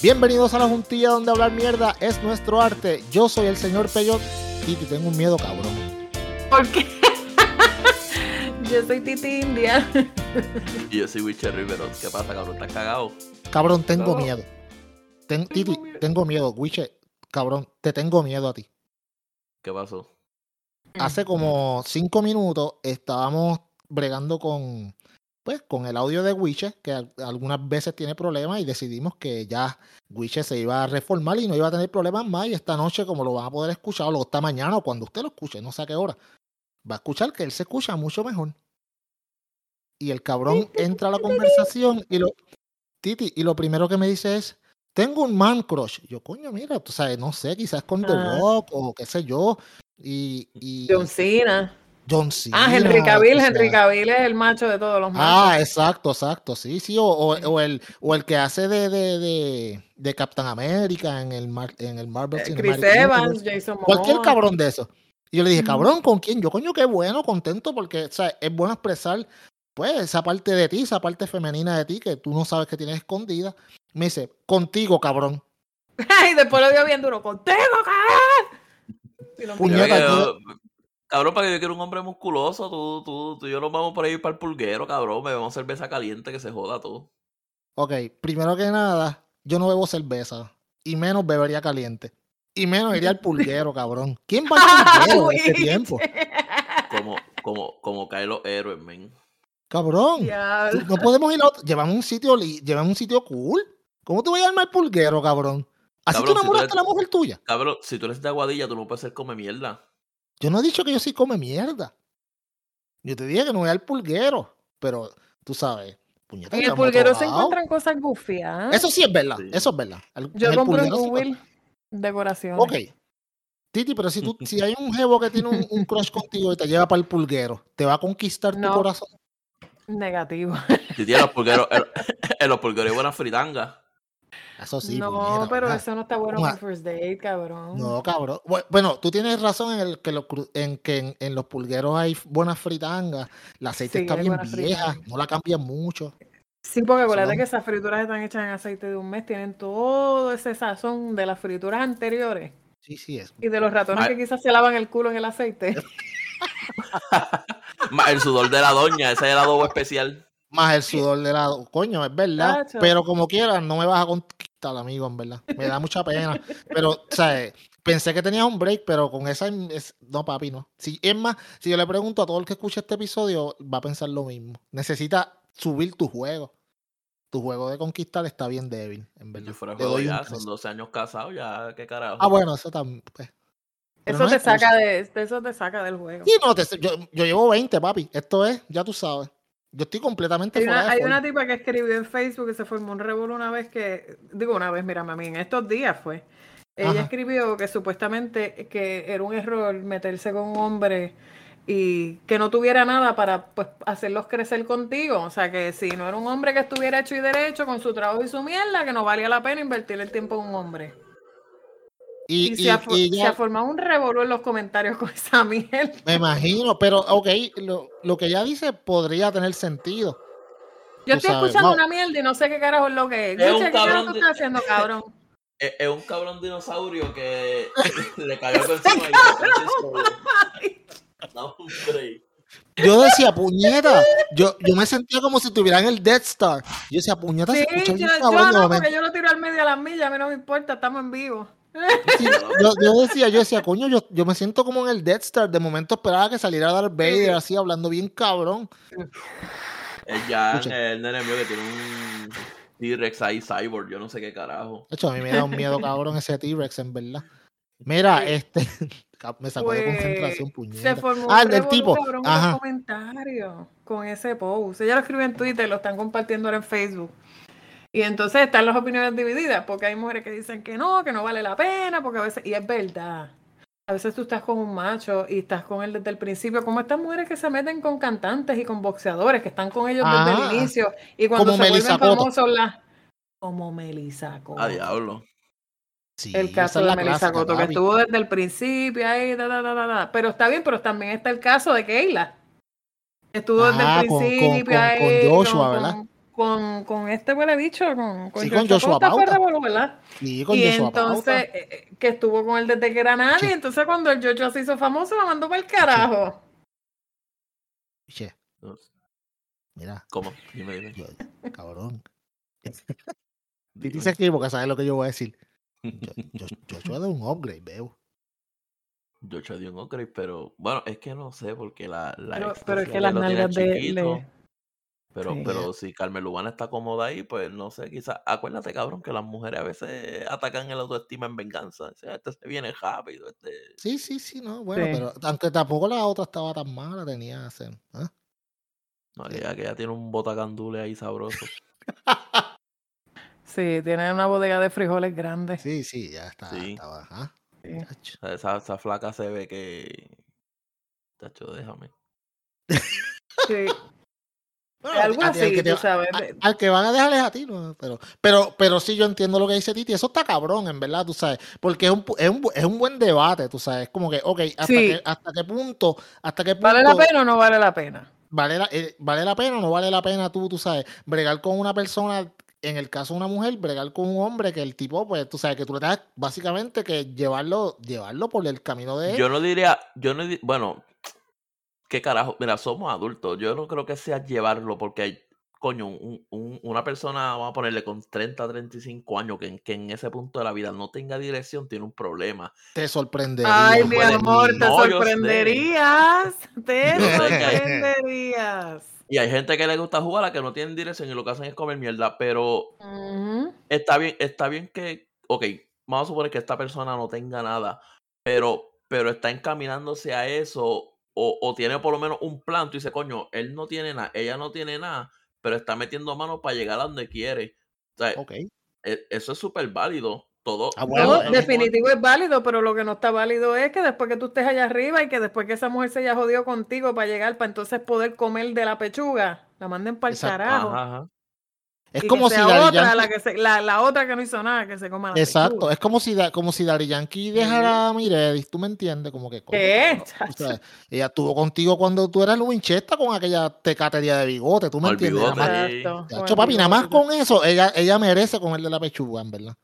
Bienvenidos a la juntilla donde hablar mierda es nuestro arte. Yo soy el señor Peyot y tengo un miedo cabrón. ¿Por qué? yo soy Titi India. y yo soy Witcher Rivero. ¿Qué pasa, cabrón? ¿Estás cagado? Cabrón, tengo miedo. Titi, tengo miedo. Witcher, cabrón, te tengo miedo a ti. ¿Qué pasó? Hace como cinco minutos estábamos bregando con pues con el audio de Wiche, que algunas veces tiene problemas y decidimos que ya Wiche se iba a reformar y no iba a tener problemas más y esta noche como lo van a poder escuchar o lo esta mañana o cuando usted lo escuche, no sé a qué hora, va a escuchar que él se escucha mucho mejor. Y el cabrón entra a la conversación y lo Titi y lo primero que me dice es tengo un man crush. Yo, coño, mira, tú sabes, no sé, quizás con The ah. Rock o qué sé yo. Y, y John Cena. John Cena. Ah, Henry Cavill, Henry Cavill es el macho de todos los machos. Ah, exacto, exacto, sí, sí, o, o, el, o el que hace de, de, de, de Captain America en el, en el Marvel eh, Chris Evans, Jason Momoa. Cualquier cabrón de eso. Y yo le dije, cabrón, ¿con quién? Yo, coño, qué bueno, contento, porque o sea, es bueno expresar, pues, esa parte de ti, esa parte femenina de ti que tú no sabes que tienes escondida. Me dice, contigo, cabrón. y después lo dio bien duro, contigo, cabrón. Puñeta, Cabrón, para que yo quiera un hombre musculoso, tú, tú, tú y yo nos vamos por ahí para el pulguero, cabrón. Me Bebemos cerveza caliente que se joda todo. Ok, primero que nada, yo no bebo cerveza. Y menos bebería caliente. Y menos iría al pulguero, cabrón. ¿Quién va al pulguero en este tiempo? Como, como, como caen los héroes, men. Cabrón. No podemos ir a otro. Llevamos un sitio, llevamos un sitio cool. ¿Cómo te voy a llamar al pulguero, cabrón? Así tú enamoraste a la mujer tuya. Cabrón, si tú eres de Aguadilla, tú no puedes ser come mierda. Yo no he dicho que yo sí come mierda. Yo te dije que no voy al pulguero, pero tú sabes. en el pulguero se encuentran cosas gufias. Eso sí es verdad, eso es verdad. yo compro en Google decoraciones. Ok. Titi, pero si, tú, si hay un jevo que tiene un, crush contigo y te lleva para el pulguero, ¿te va a conquistar tu corazón? Negativo. Titi, en los pulgueros, en, los pulgueros hay buena fritanga. Eso sí. No, pero eso no está bueno para first date, cabrón. No, cabrón. Bueno, tú tienes razón en, el que, en que en, los pulgueros hay buenas fritangas. La aceite está bien vieja, no la cambian mucho. Sí, porque acuérdate que esas frituras están hechas en aceite de un mes, tienen todo ese sazón de las frituras anteriores. Sí, sí, es. Y de los ratones que quizás se lavan el culo en el aceite. el sudor de la doña, ese es el adobo especial. Más el sudor de la... Coño, es verdad. Pero como quieras, no me vas a conquistar, amigo, en verdad. Me da mucha pena. pero, o sea, pensé que tenías un break, pero con esa... No, papi, no. Si, es más, si yo le pregunto a todo el que escuche este episodio, va a pensar lo mismo. Necesita subir tu juego. Tu juego de conquistar está bien débil, en verdad. Yo fuera juego ya, son 12 años casados, ya, qué carajo. Ah, bueno, eso también... Pues. Eso, te saca de, eso te saca del juego. Sí, no, yo, yo llevo 20, papi. Esto es, ya tú sabes. Yo estoy completamente hay una, hay una tipa que escribió en Facebook que se formó un revuelo una vez que, digo una vez, mira, mami, en estos días fue. Ella escribió que supuestamente que era un error meterse con un hombre y que no tuviera nada para pues hacerlos crecer contigo. O sea, que si no era un hombre que estuviera hecho y derecho con su trabajo y su mierda, que no valía la pena invertir el tiempo en un hombre. Y, se, ha, formado un revolú en los comentarios con esa mierda. Me imagino, pero ok, lo, lo que ella dice podría tener sentido. Yo estoy escuchando una mierda y no sé qué carajo es lo que es. es ¿Qué carajo tú estás haciendo, cabrón? Es, un cabrón dinosaurio que le cayó por encima y no, yo decía, puñeta, yo, yo me sentía como si tuvieran el Death Star. Yo decía, puñeta, sí, se yo, yo no, porque yo lo tiro al medio a las millas, a mí no me importa, estamos en vivo yo, decía, yo decía, coño, yo, yo me siento como en el Death Star. De momento esperaba que saliera Darth Vader así hablando bien cabrón. Es ya el nene mío que tiene un T-Rex ahí cyborg, yo no sé qué carajo. De hecho, a mí me da un miedo cabrón ese T-Rex, en verdad. Mira, este me sacó de concentración, pues, puñeta. Se formó ah, el tipo. Ajá. comentario con ese post. Ella lo escribe en Twitter, lo están compartiendo ahora en Facebook. Y entonces están las opiniones divididas, porque hay mujeres que dicen que no, que no vale la pena, porque a veces, y es verdad, a veces tú estás con un macho y estás con él desde el principio, como estas mujeres que se meten con cantantes y con boxeadores, que están con ellos desde el ah, inicio, y cuando se vuelven famosos, la... como Melissa Coto. A diablo. Sí, el caso de Melissa Coto, que estuvo desde el principio ahí, da, da, da, pero está bien, pero también está el caso de Keila. Estuvo desde el principio con, ahí. Con Joshua, ¿verdad? Con, con este huele bicho, con, con Sí, con Joshua Pauta. Sí, con y Joshua entonces, Pauta. eh, eh, que estuvo con él desde que era nadie, Sí. entonces cuando el Joshua se hizo famoso, lo mandó para el carajo. Che, mira, ¿Cómo? Dime, dime. yo, cabrón. Titi se escribe porque sabe lo que yo voy a decir. Yo, Joshua de un upgrade, veo. Eché dio un upgrade, pero bueno, es que no sé, porque la, la Pero, pero es que las nalgas de Pero, sí. pero si Carmen Lubana está cómoda ahí, pues no sé, quizás. Acuérdate, cabrón, que las mujeres a veces atacan el autoestima en venganza. O sea, este se viene rápido. Este... Sí, sí, sí, no, bueno, Sí. pero aunque tampoco la otra estaba tan mala, tenía ese, ¿ah? No, Sí. que ya, que ya tiene un botacandule ahí sabroso. Sí, tiene una bodega de frijoles grande. Sí, sí, ya está, Sí. estaba, sea, esa, esa flaca se ve que. Tacho, déjame. Sí, Bueno, al así, que te sabes. al que van a dejar es a ti, ¿no? pero, pero, pero sí yo entiendo lo que dice Titi, eso está cabrón, en verdad, tú sabes, porque es un, pu- es un, bu- es un buen debate, tú sabes, como que, ok, hasta, Sí. qué, hasta qué punto, hasta qué punto ¿Vale la pena o no vale la pena? vale la, eh, vale la pena o no vale la pena tú, tú sabes, bregar con una persona, en el caso de una mujer, bregar con un hombre que el tipo, pues, tú sabes, que tú le das básicamente que llevarlo, llevarlo por el camino de Yo no diría. Yo no Bueno, ¿qué carajo? Mira, somos adultos. Yo no creo que sea llevarlo porque hay. Coño, un- un- una persona, vamos a ponerle con 30, 35 años, que, en- que en ese punto de la vida no tenga dirección, tiene un problema. te sorprendería. Ay, mi amor, te no, sorprenderías. Te sorprenderías. Y hay gente que le gusta jugar a que no tienen dirección y lo que hacen es comer mierda, pero está bien, está bien que, ok, vamos a suponer que esta persona no tenga nada, pero, pero está encaminándose a eso o, o tiene por lo menos un plan, tú dices, coño, él no tiene nada, ella no tiene nada, pero está metiendo mano para llegar a donde quiere. O sea, Ok. e- eso es súper válido. Todo. Ah, bueno, No, definitivo es válido, pero lo que no está válido es que después que tú estés allá arriba y que después que esa mujer se haya jodido contigo para llegar, para entonces poder comer de la pechuga, la manden para el carajo. Ajá, ajá. Es y como que si sea Daddy otra Yankee- la, que se, la, la otra que no hizo nada, que se coma la Exacto, es como si, da- como si Daddy Yankee dejara a Miredis, tú me entiendes, como que ¿Qué? tú sabes, ella estuvo contigo cuando tú eras Winchester con aquella tecatería de bigote, tú me Con el entiendes. bigote. Nada más- Ay. Exacto. Con el papi, nada más bigote. con eso, ella, ella merece comer de la pechuga, en verdad.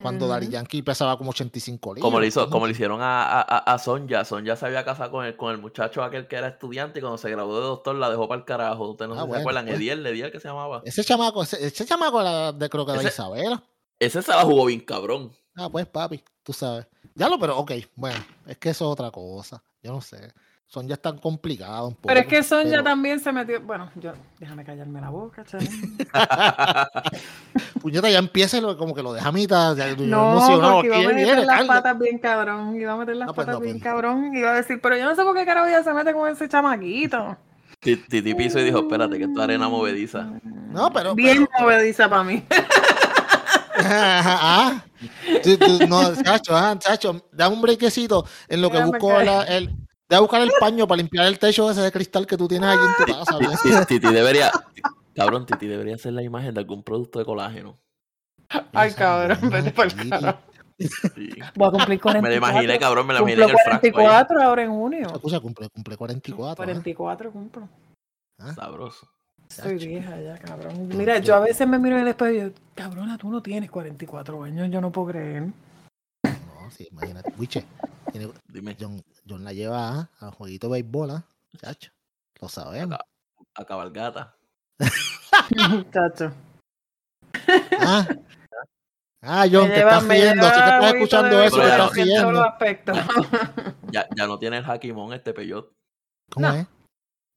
Cuando Ujú. Daddy Yankee pesaba como 85 libras. Como le hizo, ¿tú como le hicieron a, a, a- Sonja. Sonja se había casado con el, con el muchacho aquel que era estudiante y cuando se graduó de doctor la dejó para el carajo. Ustedes no Ah, si bueno, se acuerdan. pues. Ediel, Ediel que se llamaba. Ese chamaco, ese, ese chamaco era de creo que de Ese- Isabela. Ese se la jugó bien cabrón. Ah, pues papi, tú sabes. Ya lo, pero ok, bueno, es que eso es otra cosa. Yo no sé. Son ya tan complicados un poco. Pero es que Sonja pero- también se metió. Bueno, yo, déjame callarme la boca, chaval. Puñeta, ya empieza lo- como que lo deja a mitad. ya, yo No, emocionado porque iba a meter viene, las patas bien cabrón. Iba a meter las No, pues patas no, bien pues. cabrón. Iba a decir, pero yo no sé por qué carajo ella se mete con ese chamaquito. Ti- Titi piso y dijo, espérate, que esto es arena movediza. No, pero. Bien pero- movediza para mí. ah, tú- tú- no, chacho, ah, chacho, da un brequecito en lo que Déjame busco la- el. Voy a buscar el paño para limpiar el techo ese de cristal que tú tienes allí en tu casa. Titi debería, cabrón, Titi debería hacer la imagen de algún producto de colágeno. Ay, cabrón, vete para el carajo. Sí. Voy a cumplir 44. Me la imaginé, cabrón, me la imaginé en el frasco ahí. 44 ahora en junio. Escucha, cumple, cumple 44. ¿ah? 44 cumplo. Sabroso. Soy Chacho. vieja ya, cabrón. Mira, yo- yo a veces me miro en el espejo y yo, cabrona, tú no tienes 44 años, yo no puedo creer. No, sí, imagínate. Wiche, tiene- Dime, John, John la lleva al jueguito de béisbol, chacho. Lo sabemos. A cabalgata. Chacho. Ah, ah John, Me ¿qué lleva- estás riendo? Sé que lleva estás escuchando de eso, béisbol ¿qué en- estás riendo? Ya, ya no tiene el jaquimón este peyot. ¿Cómo No. es?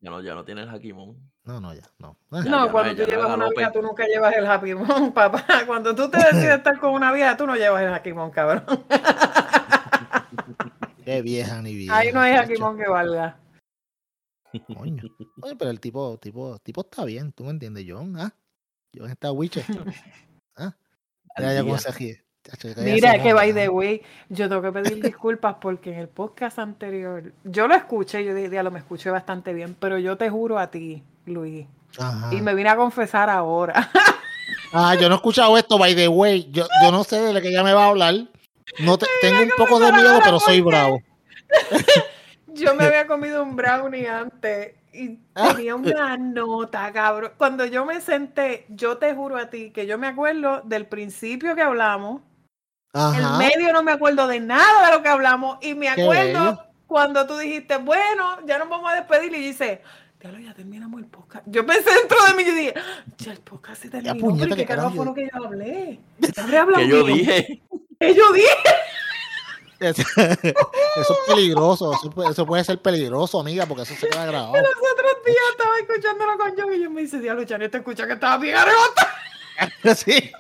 Ya no, ya no tiene el jaquimón. No, no, ya, no. Ya, No, ya cuando tú llevas una vieja, tú nunca llevas el happy Mon, papá. Cuando tú te decides estar con una vieja, tú no llevas el happy Mon, cabrón. Qué vieja ni vieja. Ahí no hay que valga. Coño. Oye, pero el tipo, tipo, tipo está bien, ¿tú me entiendes, John? ¿Ah? John está wiche. ¿Ah? Mira ya día. se que Mira, by the ¿ah? way, yo tengo que pedir disculpas porque en el podcast anterior, yo lo escuché, yo dije, lo me escuché bastante bien, pero yo te juro a ti, Luis, Ajá. y me vine a confesar ahora. Ah, yo no he escuchado esto, by the way. Yo, yo no sé de lo que ella me va a hablar. No te- tengo un poco de miedo, pero soy bravo. Yo me había comido un brownie antes y tenía una nota, cabrón. Cuando yo me senté, yo te juro a ti que yo me acuerdo del principio que hablamos. En El medio no me acuerdo de nada de lo que hablamos. Y me acuerdo cuando tú dijiste, bueno, ya nos vamos a despedir. Y dice, ya terminamos el podcast. Yo pensé dentro de mí y dije, ya el podcast se terminó. Ya, ¿Qué carajo fue lo que yo hablé? que yo dije. Que yo dije. Eso, es peligroso, eso, puede ser peligroso, amiga, porque eso se queda grabado. Los otros días estaba escuchándolo con yo y yo me dice, diablo, te escucha que estaba bien arrebata. sí.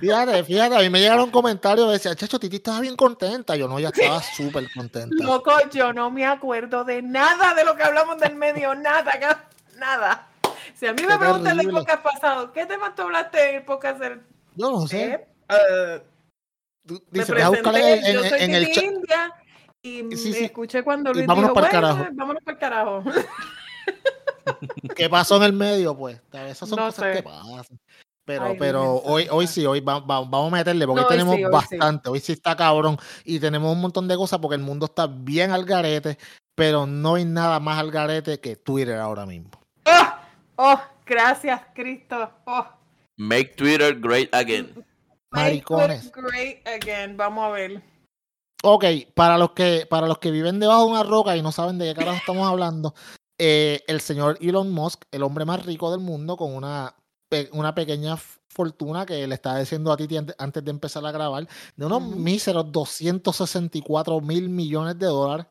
Fíjate, fíjate, a mí me llegaron comentarios, decía, Chacho, Titi estaba bien contenta. Yo no, ya estaba súper contenta. Loco, yo no me acuerdo de nada de lo que hablamos del medio, nada, nada. Si a mí me preguntan el podcast pasado, ¿qué tema tú hablaste en el podcast? Yo no sé. Eh, uh, Dice, me presenté, en, yo soy en el India y me escuché cuando Luis vámonos dijo, para el carajo. vámonos para el carajo. ¿Qué pasó en el medio, pues? Esas son cosas que pasan. Pero, pero hoy, hoy sí, hoy vamos a meterle, porque hoy tenemos bastante. Hoy sí está cabrón. Y tenemos un montón de cosas porque el mundo está bien al garete, pero no hay nada más al garete que Twitter ahora mismo. ¡Oh! oh gracias, Cristo. Oh. Make Twitter great again. Maricones. Great again. Vamos a ver. Ok, para los que, para los que viven debajo de una roca y no saben de qué carajo estamos hablando, eh, el señor Elon Musk, el hombre más rico del mundo, con una, una pequeña fortuna que le estaba diciendo a ti antes de empezar a grabar, de unos míseros 264 mil millones de dólares,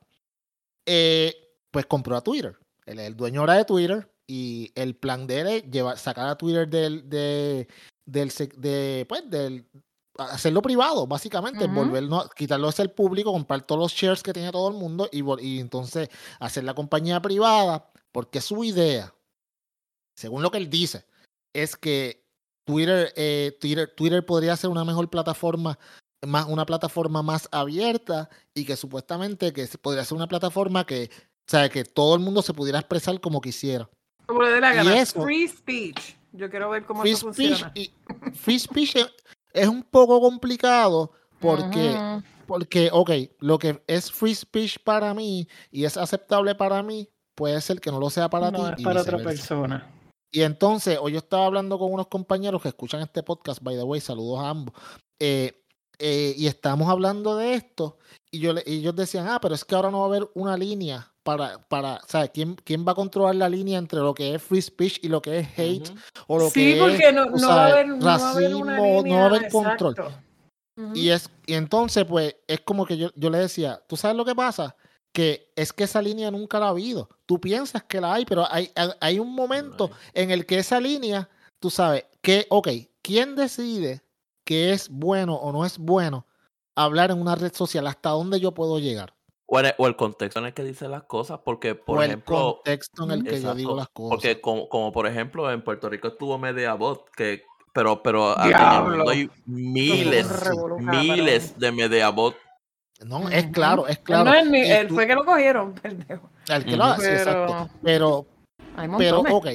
eh, pues compró a Twitter. Él es el dueño ahora de Twitter y el plan de él es llevar, sacar a Twitter del, de, del, de, pues, del, hacerlo privado, básicamente, volverlo, quitarlo hacia el público, comprar todos los shares que tenía todo el mundo y, y entonces hacer la compañía privada, porque su idea, según lo que él dice, es que Twitter, eh, Twitter, Twitter podría ser una mejor plataforma, más, una plataforma más abierta y que supuestamente que podría ser una plataforma que, o sea, que todo el mundo se pudiera expresar como quisiera. Como dé la gana. Free speech. Yo quiero ver cómo eso funciona. free speech es, un poco complicado porque, porque, ok, lo que es free speech para mí y es aceptable para mí, puede ser que no lo sea para ti. Es para otra persona. Y entonces, hoy yo estaba hablando con unos compañeros que escuchan este podcast, by the way, saludos a ambos. Eh, eh, y estamos hablando de esto, y, yo, y ellos decían, ah, pero es que ahora no va a haber una línea para, para ¿sabes? ¿Quién, ¿Quién va a controlar la línea entre lo que es free speech y lo que es hate? o lo sí, que porque no, no, va a haber, no racismo, no va a haber control. Y, es, y entonces, pues, es como que yo, yo le decía, ¿tú sabes lo que pasa? Que es que esa línea nunca la ha habido. Tú piensas que la hay, pero hay, hay un momento en el que esa línea, tú sabes, que, ok, ¿quién decide que es bueno o no es bueno hablar en una red social? ¿Hasta dónde yo puedo llegar? O, el, contexto en el que dice las cosas, porque por ejemplo. El contexto en el que yo digo las cosas. Porque como, como por ejemplo en Puerto Rico estuvo Mediabot, que pero, pero hay miles, miles de Mediabot. No, es claro, es claro. No, él, fue que lo cogieron, pendejo. El que lo hace, exacto. Pero, pero, ok.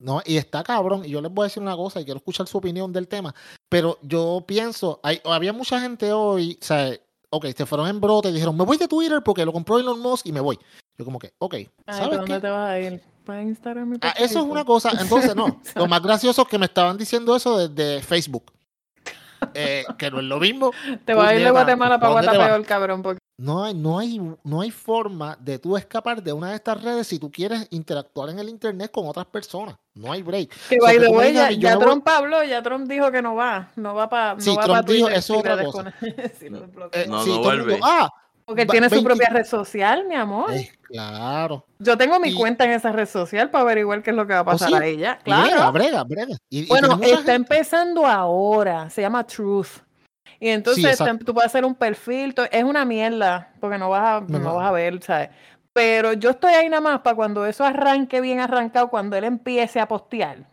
No, y está cabrón. Y yo les voy a decir una cosa y quiero escuchar su opinión del tema. Pero yo pienso, hay, había mucha gente hoy, o sea, ok, se fueron en brote y dijeron, me voy de Twitter porque lo compró Elon Musk y me voy. Yo como que, ok, ¿sabes ¿Dónde te vas a ir? ¿Para Instagram? Ah, eso es una cosa. Entonces, no. lo más gracioso es que me estaban diciendo eso desde Facebook. Eh, que no es lo mismo. Te vas a ir de Guatemala para Guatemala, cabrón. Porque... No hay, no, hay, no hay forma de tú escapar de una de estas redes si tú quieres interactuar en el internet con otras personas. No hay break. Que by the way, ya, ya Trump habló, ya Trump dijo que no va. No va para. Sí, no Trump dijo eso otra cosa. Eh, no, no, vuelve. ah, porque él tiene su propia red social, mi amor. Eh, claro. Yo tengo mi cuenta en esa red social para averiguar qué es lo que va a ¿Oh, pasar a ella. Claro. Brega, brega, bueno, está empezando ahora. Se llama Truth. Y entonces tú puedes hacer un perfil. Es una mierda, porque no vas a, no, vas a ver, ¿sabes? Pero yo estoy ahí nada más para cuando eso arranque bien arrancado, cuando él empiece a postear,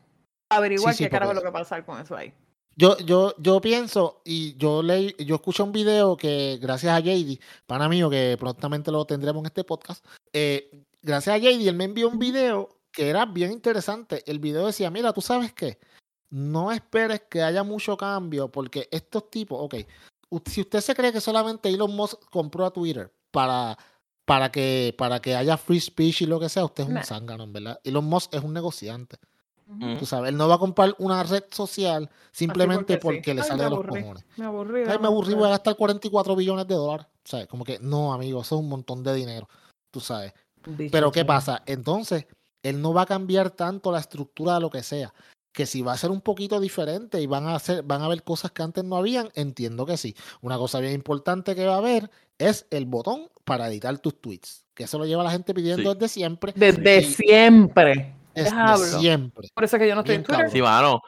averiguar qué carajo es lo que va a pasar con eso ahí. Yo, yo, yo pienso y yo leí, yo escuché un video que gracias a JD, pana mío, que prontamente lo tendremos en este podcast, eh, gracias a JD, él me envió un video que era bien interesante. El video decía, mira, tú sabes qué, no esperes que haya mucho cambio porque estos tipos, ok, si usted se cree que solamente Elon Musk compró a Twitter para para que, para que haya free speech y lo que sea, usted es un zángano, ¿verdad? Elon Musk es un negociante. Tú sabes, él no va a comprar una red social simplemente porque, le sale de los cojones. Me aburrí. Ay, me aburrí, voy a gastar 44 billones de dólares. ¿Sabes? Como que, no, amigo, eso es un montón de dinero. Tú sabes. Pero ¿qué pasa? Entonces, él no va a cambiar tanto la estructura de lo que sea. Que si va a ser un poquito diferente y van a hacer, van a haber cosas que antes no habían, entiendo que sí. Una cosa bien importante que va a haber es el botón para editar tus tweets. Que eso lo lleva la gente pidiendo desde siempre. Desde siempre. Desde siempre. Por eso que yo no estoy en Twitter. Sí, mano.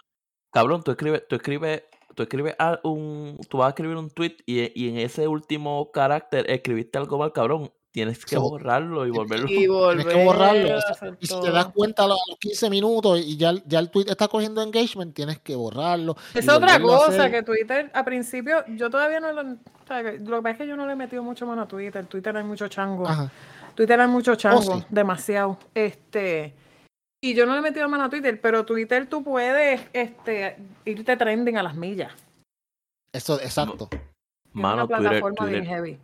Cabrón, tú escribes, tú escribes, tú escribes un, tú vas a escribir un tweet y, y en ese último carácter escribiste algo mal, cabrón tienes que borrarlo y volverlo. Y tienes que borrarlo. Y si te das cuenta a los 15 minutos y ya, ya el tweet está cogiendo engagement, tienes que borrarlo. Es otra cosa que Twitter, a principio, yo todavía no lo. O sea, lo que pasa es que yo no le he metido mucho mano a Twitter. Twitter hay mucho chango. Twitter hay mucho oh, chango, demasiado. Este. Y yo no le he metido mano a Twitter, pero Twitter tú puedes este, irte trending a las millas. Eso, exacto. Mano, es una plataforma bien heavy.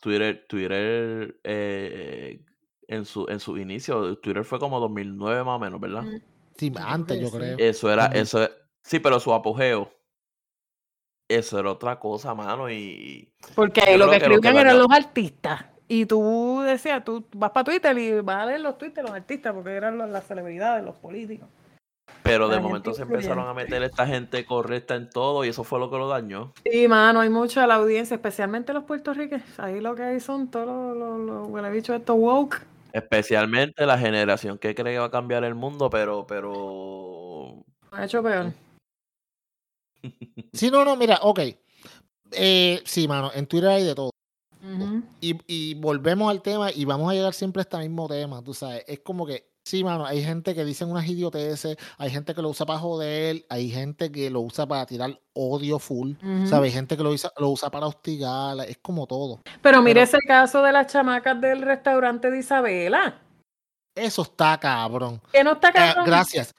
Twitter, Twitter eh, en su en su inicio, Twitter fue como 2009 más o menos, ¿verdad? Mm. Sí, antes yo creo. Eso era, eso sí, pero su apogeo. Eso era otra cosa, mano, y... Porque lo que escribían eran los artistas. Y tú decías, tú vas para Twitter y vas a leer los tweets de los artistas, porque eran las celebridades, los políticos. Pero de momento se empezaron a meter esta gente correcta en todo y eso fue lo que lo dañó. Sí, mano, hay mucha de la audiencia, especialmente los puertorriqueños. Ahí lo que hay son todos los, los, los dicho esto woke. Especialmente la generación que cree que va a cambiar el mundo, pero, pero. Ha hecho peor. sí, no, no, mira, ok. Eh, sí, mano, en Twitter hay de todo. Y, y volvemos al tema y vamos a llegar siempre a este mismo tema, tú sabes. Es como que Sí, mano, hay gente que dicen unas idioteces, hay gente que lo usa para joder, hay gente que lo usa para tirar odio full, ¿sabes? Hay gente que lo usa, lo usa para hostigar, es como todo. Pero mire ese caso de las chamacas del restaurante de Isabela. Eso está cabrón. Que no está eh, cabrón. gracias.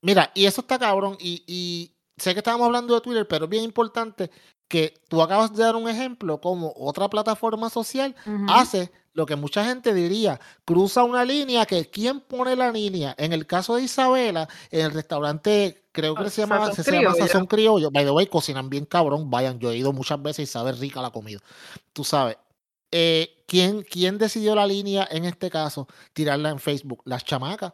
Mira, y eso está cabrón, y, y sé que estábamos hablando de Twitter, pero es bien importante que tú acabas de dar un ejemplo como otra plataforma social hace lo que mucha gente diría, cruza una línea que quién pone la línea. En el caso de Isabela, en el restaurante, creo que se llama, se llama Sazón Criollo. By the way, cocinan bien cabrón. Vayan, yo he ido muchas veces y sabe rica la comida. Tú sabes. Eh, ¿quién, ¿Quién decidió la línea en este caso? Tirarla en Facebook. Las chamacas.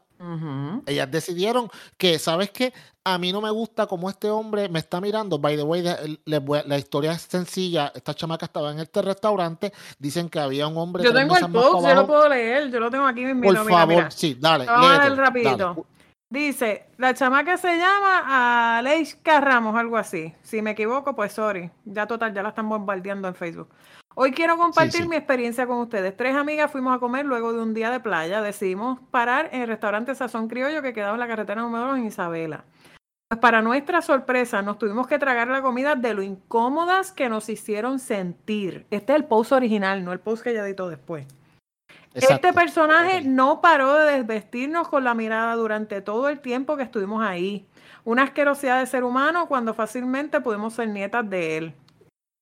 Ellas decidieron que, ¿sabes qué? A mí no me gusta como este hombre me está mirando. By the way, la historia es sencilla. Esta chamaca estaba en este restaurante. Dicen que había un hombre. Yo tengo el post, yo lo puedo leer. Yo lo tengo aquí mismo. Por favor, sí, dale. Vamos rapidito. Dice, la chamaca se llama Aleisca Ramos, algo así. Si me equivoco, pues sorry. Ya total, ya la están bombardeando en Facebook. Hoy quiero compartir mi experiencia con ustedes. Tres amigas fuimos a comer luego de un día de playa. Decidimos parar en el restaurante Sazón Criollo que quedaba en la carretera número 2 en Isabela. Pues para nuestra sorpresa, nos tuvimos que tragar la comida de lo incómodas que nos hicieron sentir. Este es el post original, no el post que ella editó después. Este personaje no paró de desvestirnos con la mirada durante todo el tiempo que estuvimos ahí. Una asquerosidad de ser humano cuando fácilmente pudimos ser nietas de él.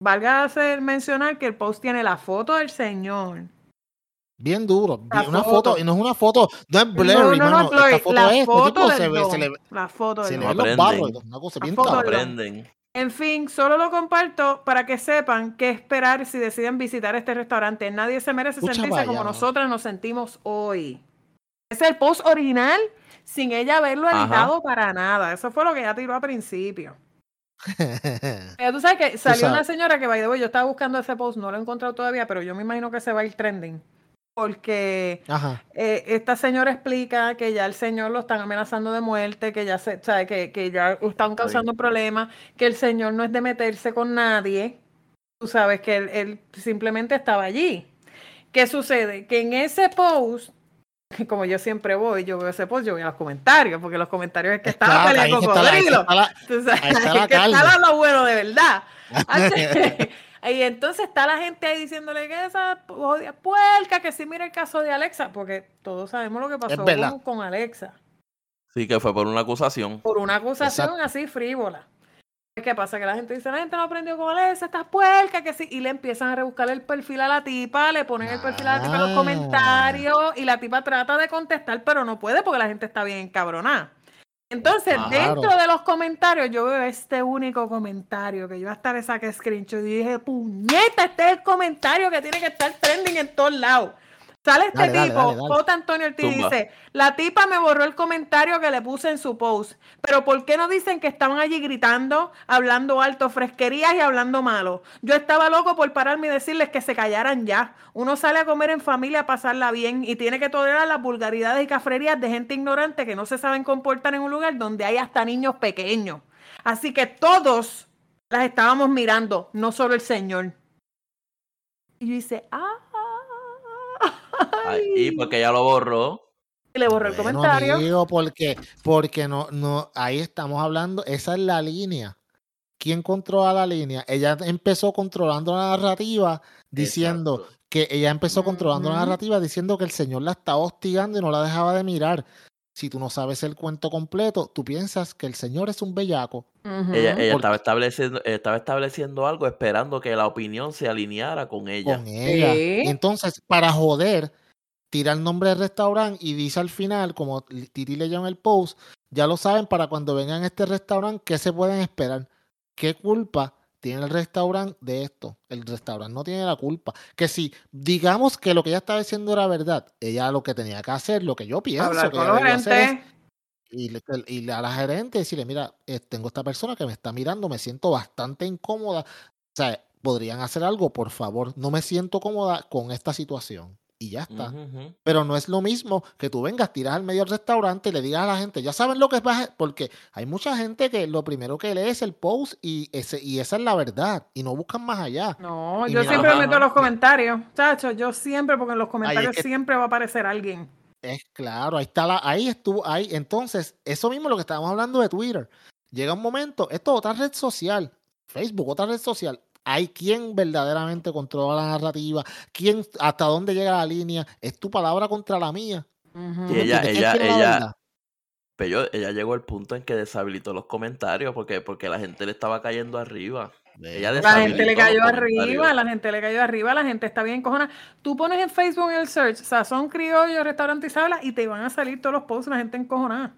Valga hacer mencionar que el post tiene la foto del señor. Bien duro. una foto. y no es una foto, no es blurry, no, no, no, Esta foto la es, foto se ve, se le, la foto se le ven los barros, una cosa bien aprenden. En fin, solo lo comparto para que sepan qué esperar si deciden visitar este restaurante. Nadie se merece sentirse como nosotras nos sentimos hoy. Es el post original sin ella haberlo editado para nada. Eso fue lo que ella tiró al principio. Pero tú sabes que salió una señora que, by the way, yo estaba buscando ese post, no lo he encontrado todavía, pero yo me imagino que se va a ir trending. Porque eh, esta señora explica que ya el señor lo están amenazando de muerte, que ya se, que, que ya están causando problemas, que el señor no es de meterse con nadie. Tú sabes que él, él simplemente estaba allí. ¿Qué sucede? Que en ese post como yo siempre voy, yo veo ese post, yo voy a los comentarios, porque los comentarios es que está, la pelea cocodrilo. Está que está lo bueno de verdad. y entonces está la gente ahí diciéndole que esa puerca, que sí mira el caso de Alexa, porque todos sabemos lo que pasó con, Alexa. Sí, que fue por una acusación. Por una acusación así frívola. ¿Qué pasa? Que la gente dice, la gente no aprendió con esa, esta puerca, que sí. Y le empiezan a rebuscar el perfil a la tipa, le ponen el perfil a la tipa en los comentarios y la tipa trata de contestar, pero no puede porque la gente está bien encabronada. Entonces, dentro de los comentarios, yo veo este único comentario que yo hasta le saqué screenshot y dije, puñeta, este es el comentario que tiene que estar trending en todos lados. Sale este tipo, J. Antonio Ortiz dice, la tipa me borró el comentario que le puse en su post, pero ¿por qué no dicen que estaban allí gritando, hablando alto, fresquerías y hablando malo? Yo estaba loco por pararme y decirles que se callaran ya. Uno sale a comer en familia a pasarla bien y tiene que tolerar las vulgaridades y cafrerías de gente ignorante que no se saben comportar en un lugar donde hay hasta niños pequeños. Así que todos las estábamos mirando, no solo el señor. Y yo dice, ah, y porque ella lo borró. Y le borró el comentario. Digo porque, porque no, no, ahí estamos hablando, esa es la línea. ¿Quién controla la línea? Ella empezó controlando la narrativa diciendo que ella empezó controlando la narrativa diciendo que el señor la estaba hostigando y no la dejaba de mirar. Si tú no sabes el cuento completo, tú piensas que el señor es un bellaco. Ella, estaba, estableciendo, estaba estableciendo algo esperando que la opinión se alineara con ella. Con ella. Entonces, para joder, tira el nombre del restaurante y dice al final, como Titi leyó en el post, ya lo saben para cuando vengan a este restaurante, ¿qué se pueden esperar? ¿Qué culpa tiene el restaurante de esto? El restaurante no tiene la culpa. Que si digamos que lo que ella estaba diciendo era verdad, ella lo que tenía que hacer, lo que yo pienso que hacer y, y, a la gerente decirle, mira, eh, tengo esta persona que me está mirando, me siento bastante incómoda. O sea, podrían hacer algo, por favor. No me siento cómoda con esta situación y ya está. Pero no es lo mismo que tú vengas, tiras al medio del restaurante y le digas a la gente, ya saben lo que es porque hay mucha gente que lo primero que lee es el post y, ese, y esa es la verdad y no buscan más allá. No, yo siempre meto los comentarios, chacho, yo siempre, porque en los comentarios siempre va a aparecer alguien. Es claro, ahí está la, ahí estuvo, ahí. Entonces, eso mismo lo que estábamos hablando de Twitter. Llega un momento, esto es otra red social, Facebook, otra red social hay quien verdaderamente controla la narrativa, quién, hasta dónde llega la línea, es tu palabra contra la mía. Y ella, ella, ella, pero ella llegó al punto en que deshabilitó los comentarios porque, porque la gente le estaba cayendo arriba. La gente le cayó arriba, la gente le cayó arriba, la gente está bien cojona. Tú pones en Facebook en el search Sazón Criollo, Restaurante Isabela y te van a salir todos los posts, la gente encojonada.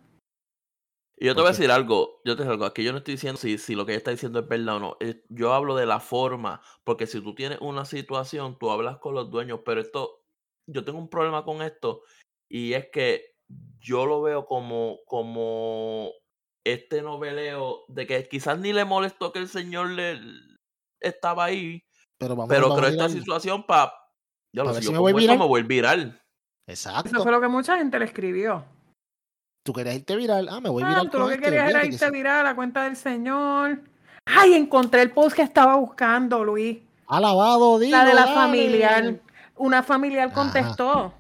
Y yo te voy a decir algo, yo te digo algo, aquí yo no estoy diciendo si, si lo que ella está diciendo es verdad o no, yo hablo de la forma, porque si tú tienes una situación, tú hablas con los dueños, pero esto, yo tengo un problema con esto, y es que yo lo veo como, como este noveleo de que quizás ni le molestó que el señor le estaba ahí, pero, vamos, pero creo esta situación para... Ya lo sé, yo me voy, me voy viral. Exacto. Eso fue lo que mucha gente le escribió. Tú querías irte viral. Ah, me voy a ah, viral. Tú lo que este, querías era irte viral a la cuenta del señor. Ay, encontré el post que estaba buscando, Luis. Alabado, dilo, La de la familiar. Una familiar contestó.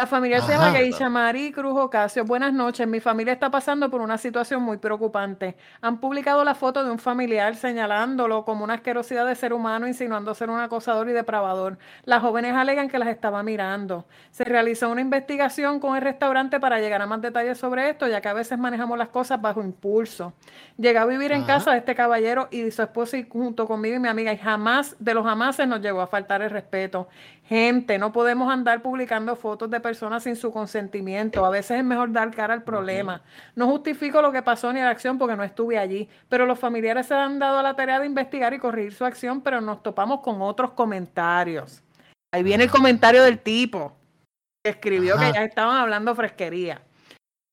La familia se llama Geisha Mari Cruz Ocasio. Buenas noches. Mi familia está pasando por una situación muy preocupante. Han publicado la foto de un familiar señalándolo como una asquerosidad de ser humano, insinuando ser un acosador y depravador. Las jóvenes alegan que las estaba mirando. Se realizó una investigación con el restaurante para llegar a más detalles sobre esto, ya que a veces manejamos las cosas bajo impulso. Llegué a vivir en casa de este caballero y su esposa y junto conmigo y mi amiga y jamás, de los jamases, nos llegó a faltar el respeto. Gente, no podemos andar publicando fotos de personas sin su consentimiento. A veces es mejor dar cara al problema. No justifico lo que pasó ni la acción porque no estuve allí, pero los familiares se han dado a la tarea de investigar y corregir su acción, pero nos topamos con otros comentarios. Ahí viene el comentario del tipo que escribió que ya estaban hablando fresquería.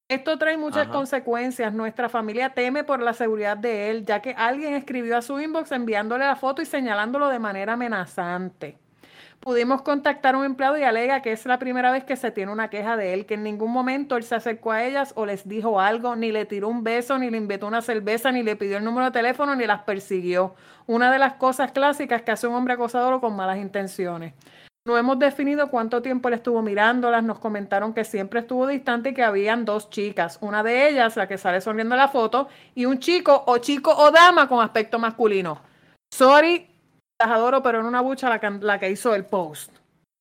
Esto trae muchas consecuencias. Nuestra familia teme por la seguridad de él, ya que alguien escribió a su inbox enviándole la foto y señalándolo de manera amenazante. Pudimos contactar a un empleado y alega que es la primera vez que se tiene una queja de él, que en ningún momento él se acercó a ellas o les dijo algo, ni le tiró un beso, ni le invitó una cerveza, ni le pidió el número de teléfono, ni las persiguió. Una de las cosas clásicas que hace un hombre acosador con malas intenciones. No hemos definido cuánto tiempo él estuvo mirándolas, nos comentaron que siempre estuvo distante y que habían dos chicas, una de ellas, la que sale sonriendo en la foto, y un chico o chico o dama con aspecto masculino. Sorry, las adoro, pero en una bucha la que, la que hizo el post.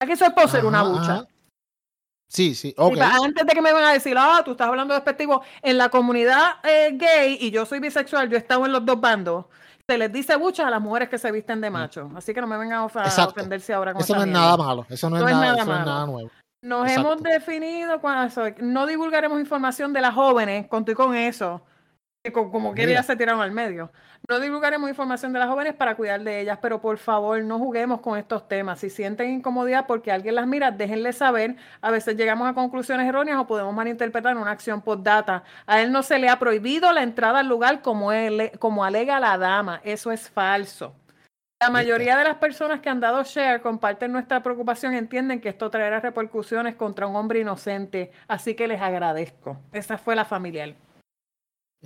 La que hizo el post era una bucha. Sí, sí, ok. Antes de que me van a decir, ah, tú estás hablando despectivo, en la comunidad eh, gay y yo soy bisexual, yo he estado en los dos bandos, se les dice mucho a las mujeres que se visten de mm. macho. Así que no me vengan a, ofenderse ahora con Eso no es nada malo, eso no, es, nada, nuevo. Nos hemos definido, no divulgaremos información de las jóvenes, conté con eso como que ya se tiraron al medio. No divulgaremos información de las jóvenes para cuidar de ellas, pero por favor no juguemos con estos temas. Si sienten incomodidad porque alguien las mira, déjenle saber. A veces llegamos a conclusiones erróneas o podemos malinterpretar una acción por data. A él no se le ha prohibido la entrada al lugar como, él, como alega la dama. Eso es falso. La mayoría de las personas que han dado share comparten nuestra preocupación, entienden que esto traerá repercusiones contra un hombre inocente, así que les agradezco. Esa fue la familiar.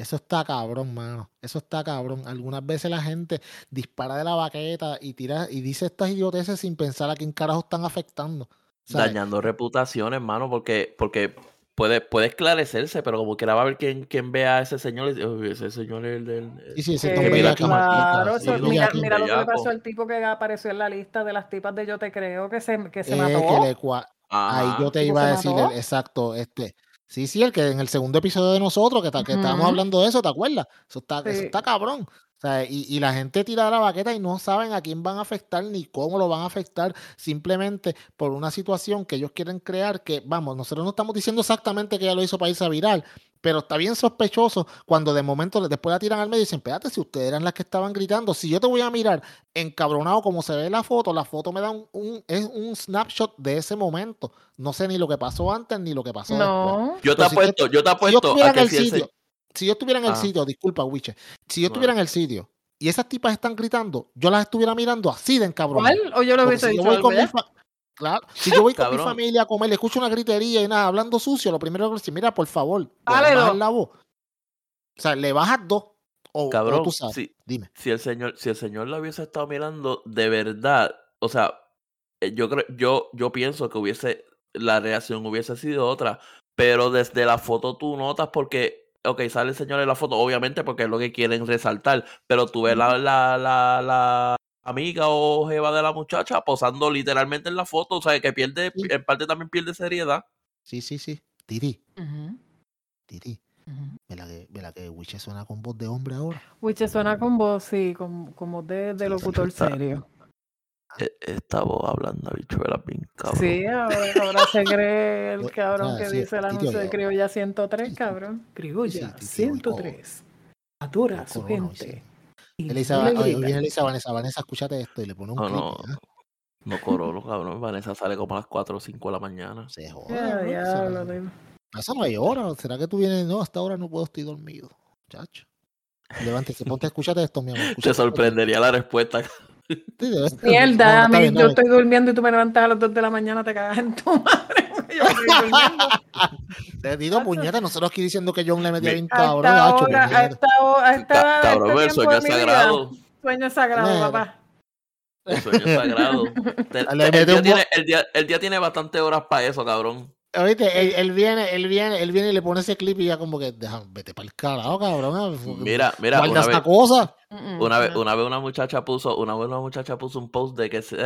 Eso está cabrón, mano. Eso está cabrón. Algunas veces la gente dispara de la baqueta y tira y dice estas idioteces sin pensar a quién carajo están afectando. Dañando reputaciones, mano, porque, porque puede, puede esclarecerse, pero como quiera va a ver quién, quién vea a ese señor. ese señor es el del. Sí, sí, ese eh, mira, claro, mira, mira lo que le pasó al tipo que apareció en la lista de las tipas de Yo Te Creo que se, que se eh, mató. Ahí yo te iba a decir, exacto, este Sí, sí, el que en el segundo episodio de nosotros, que, que estábamos hablando de eso, ¿te acuerdas? Eso está, eso está cabrón. O sea, y, y, la gente tira la baqueta y no saben a quién van a afectar ni cómo lo van a afectar, simplemente por una situación que ellos quieren crear, que, vamos, nosotros no estamos diciendo exactamente que ella lo hizo para irse a viral, pero está bien sospechoso cuando de momento después la tiran al medio y dicen, espérate, si ustedes eran las que estaban gritando, si yo te voy a mirar encabronado como se ve la foto, la foto me da un, es un snapshot de ese momento. No sé ni lo que pasó antes ni lo que pasó después. Yo te apuesto, yo te apuesto si yo a el sitio, si yo estuviera en el ah. sitio, disculpa, Wiche, si yo estuviera en el sitio y esas tipas están gritando, yo las estuviera mirando así de encabronado. ¿Cuál? O yo lo hubiese dicho. Claro, si yo voy con mi familia a comer, le escucho una gritería y nada, hablando sucio, lo primero que decir, mira, por favor, bajar la voz. O sea, le bajas dos. O, cabrón, tú sabes. Si, Dime. Si el señor, si el señor la hubiese estado mirando, de verdad, o sea, eh, yo creo, yo, yo pienso que hubiese, la reacción hubiese sido otra. Pero desde la foto tú notas porque, ok, sale el señor en la foto, obviamente porque es lo que quieren resaltar, pero tú ves la, la, la, la amiga o jeva de la muchacha posando literalmente en la foto, o sea, que pierde, en parte también pierde seriedad. Sí, sí, sí. Tiri. Tiri. ¿Ve la que, la que Wiche suena con voz de hombre ahora? Wiche suena con voz, sí, con, voz de, de locutor serio. E, esta voz hablando bichuela bien cabrón. Sí, ahora, se cree el cabrón que dice el anuncio de Criolla 103, cabrón. Criolla 103. Atura a su gente. Elisa, oye, viene Elisa, Vanessa, Vanessa, escúchate esto y le pone un no, clip, no, ¿eh? no corolo, cabrón. Vanessa sale como a las 4 o 5 de la mañana. Se joda. Ya, ya, eso no hay hora. ¿Será que tú vienes? No, hasta ahora no puedo, estoy dormido. Chacho. Levántese, ponte, escúchate esto, mi amor. Te sorprendería la respuesta. Mierda, yo estoy durmiendo y tú me levantas a las 2 de la mañana, te cagas en tu madre. Yo estoy durmiendo. Te digo, puñeta, nosotros aquí diciendo que John le metía bien cabrón. A esta hora, Cabrón, el sueño sagrado. Sueño sagrado, papá. El sueño sagrado. el, día el, día, el día tiene bastantes horas para eso, cabrón. Oíste, él, viene, él viene, él viene y le pone ese clip y ya como que deja, vete para el carajo, cabrón. Mira, mira, una vez, cosa. Una vez, una vez una muchacha puso, una vez una muchacha puso un post de que se,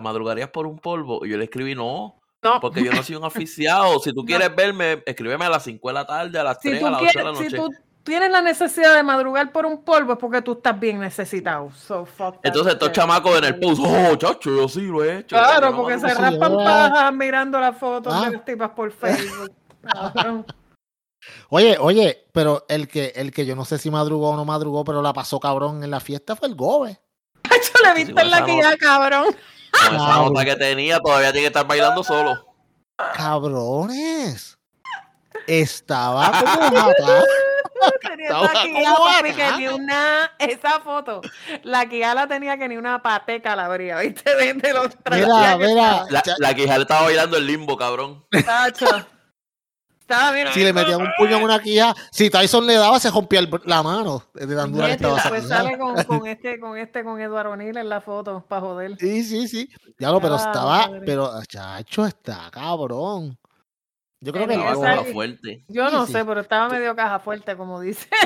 madrugarías por un polvo. Y yo le escribí, no, no. Porque yo no soy un aficionado. Si tú quieres verme, escríbeme a las 5 de la tarde, a las 3, a las 8 de la noche tienes la necesidad de madrugar por un polvo es porque tú estás bien necesitado. Entonces estos chamacos en el post, oh, chacho, yo sí lo he hecho. Claro, porque se raspan pajas mirando las fotos de ah. las tipas por Facebook. Oye, oye, pero el que, el que yo no sé si madrugó o no madrugó, pero la pasó cabrón en la fiesta fue el Gobe. Chacho, le viste en la que ya, cabrón. Con esa nota que tenía, todavía tiene que estar bailando solo. Cabrones. Estaba como tenía ni una, esa foto, la Kia tenía que ni una pateca la abría, ¿viste? De, los mira, mira. La, la le estaba bailando el limbo, cabrón. Estaba bien, si le metían un puño en una quija, si Tyson le daba, se rompía la mano de tan dura Después sale con, con, este, con este, con Eduardo O'Neill en la foto, para joder. Sí, sí, sí. Ya lo, pero estaba, pero chacho, está cabrón. Yo creo que caja fuerte. Yo no sí. sé, pero estaba medio caja fuerte, como dice.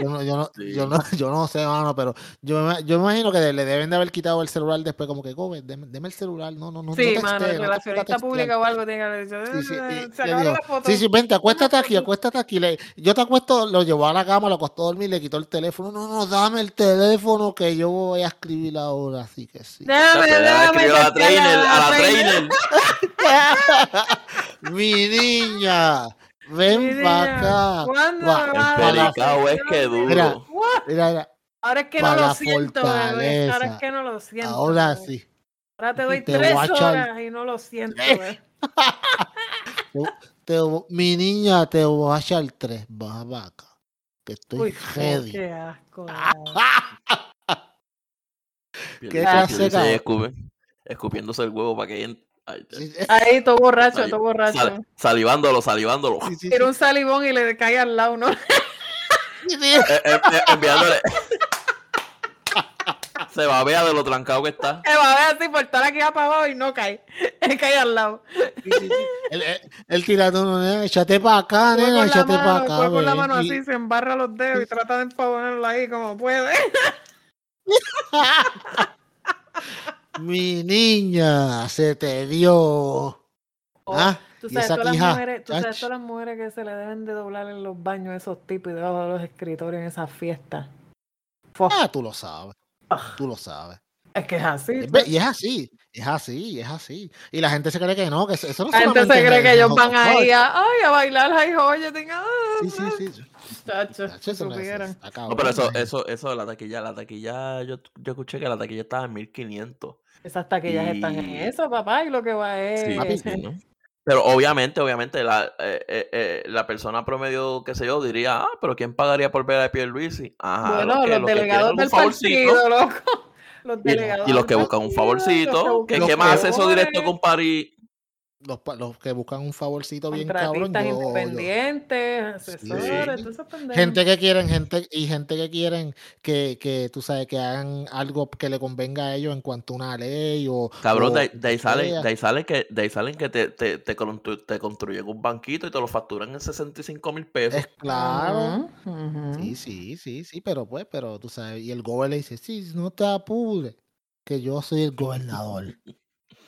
Yo no, yo, no, Sí. yo, no, yo no sé, mano, pero yo me, yo me imagino que le deben de haber quitado el celular después, como que, Gobe, deme, deme el celular. No, no, no. Sí, no mano, no relacionista pública textear". o algo tiene que haber dicho. Sí, sí, "Eh, y- Se las fotos. sí, sí, vente, acuéstate aquí, foto. acuéstate aquí. Le- yo te acuesto, lo llevó a la cama, lo acostó a dormir, le quitó el teléfono. No, no, dame el teléfono que yo voy a escribir ahora, así que sí. Déjame, ya déjame escribió a la trainer, a la trainer. Mi niña, ven Mi para acá. ¿cuándo Va, me El vas a para- es que duro. Mira, mira, Ahora es que para no lo siento, bebé. Ahora es que no lo siento. ahora bebé. sí. Ahora te doy Te tres voy a echar- horas y no lo siento, Eh. bebé. Te- mi niña, te voy a echar tres. Baja vaca. Que estoy Uy, ready. qué asco. ¿Qué clase, escupiéndose el huevo para que Ahí, todo borracho, todo borracho. sal- salivándolo, salivándolo. sí, sí, Tira un salivón y le cae al lado, ¿no? sí, sí. Eh, eh, eh, enviándole. Se babea de lo trancado que está. Que va a ver así por estar aquí para abajo y no cae. cae al lado. Sí, sí, sí. Él, él- él tirando, no, nena, échate para acá, nena, con échate para acá. fue con la mano y- así, se embarra los dedos y trata de empavonarlo ahí como puede. Mi niña, se te dio. Ah, Tú y sabes, todas las mujeres, tú sabes todas las mujeres que se le deben de doblar en los baños esos tipos y debajo de los escritorios en esas fiestas. Ah, tú lo sabes. Ah. Tú lo sabes. es que es así. Es ve- Y es así, es así, es así. Y la gente se cree que no, que eso eso no La gente se cree que ellos van ahí a, ay, a bailar high joya. tenga- ah, Sí, sí, sí. Chacho, no pero eso, eso, eso la taquilla, la taquilla, yo, yo escuché que la taquilla estaba en 1500. Esas taquillas están en Y- eso, papá, y lo que va es... Sí, papi, sí, ¿no? Pero obviamente, obviamente, la, eh, eh, eh, la persona promedio, qué sé yo, diría, ah, pero ¿quién pagaría por ver a Pierluisi? Ajá, bueno, los, que, los los que delegados del un favorcito. partido, loco. Los Y, delegados y los del que buscan un los favorcito. que ¿Qué, buscan qué más hace eso favores. directo con París? Los, pa- los que buscan un favorcito bien cabrón. Yo- yo- independientes, asesores, Sí. Gente que quieren, gente y gente que quieren que, que tú sabes que hagan algo que le convenga a ellos en cuanto a una ley o Cabrón, o de, de ahí salen, de ahí salen que, de ahí salen que te, te, te, constru- te construyen un banquito y te lo facturan en 65 mil pesos. Es claro. Sí, sí, sí, sí, pero pues, pero tú sabes, y el gobernador le dice, sí, no te apures, que yo soy el gobernador.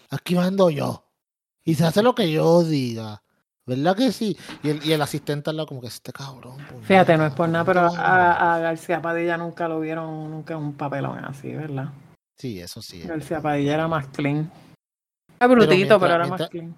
Aquí mando yo. Y se hace lo que yo diga. ¿Verdad que sí? Y el, y el asistente al lado como que este cabrón. Fíjate, no es por nada, pero a, a García Padilla nunca lo vieron, nunca un papelón así, ¿verdad? Sí, eso sí. García Padilla era más clean. Es brutito, pero, mientras- era más mientras- clean.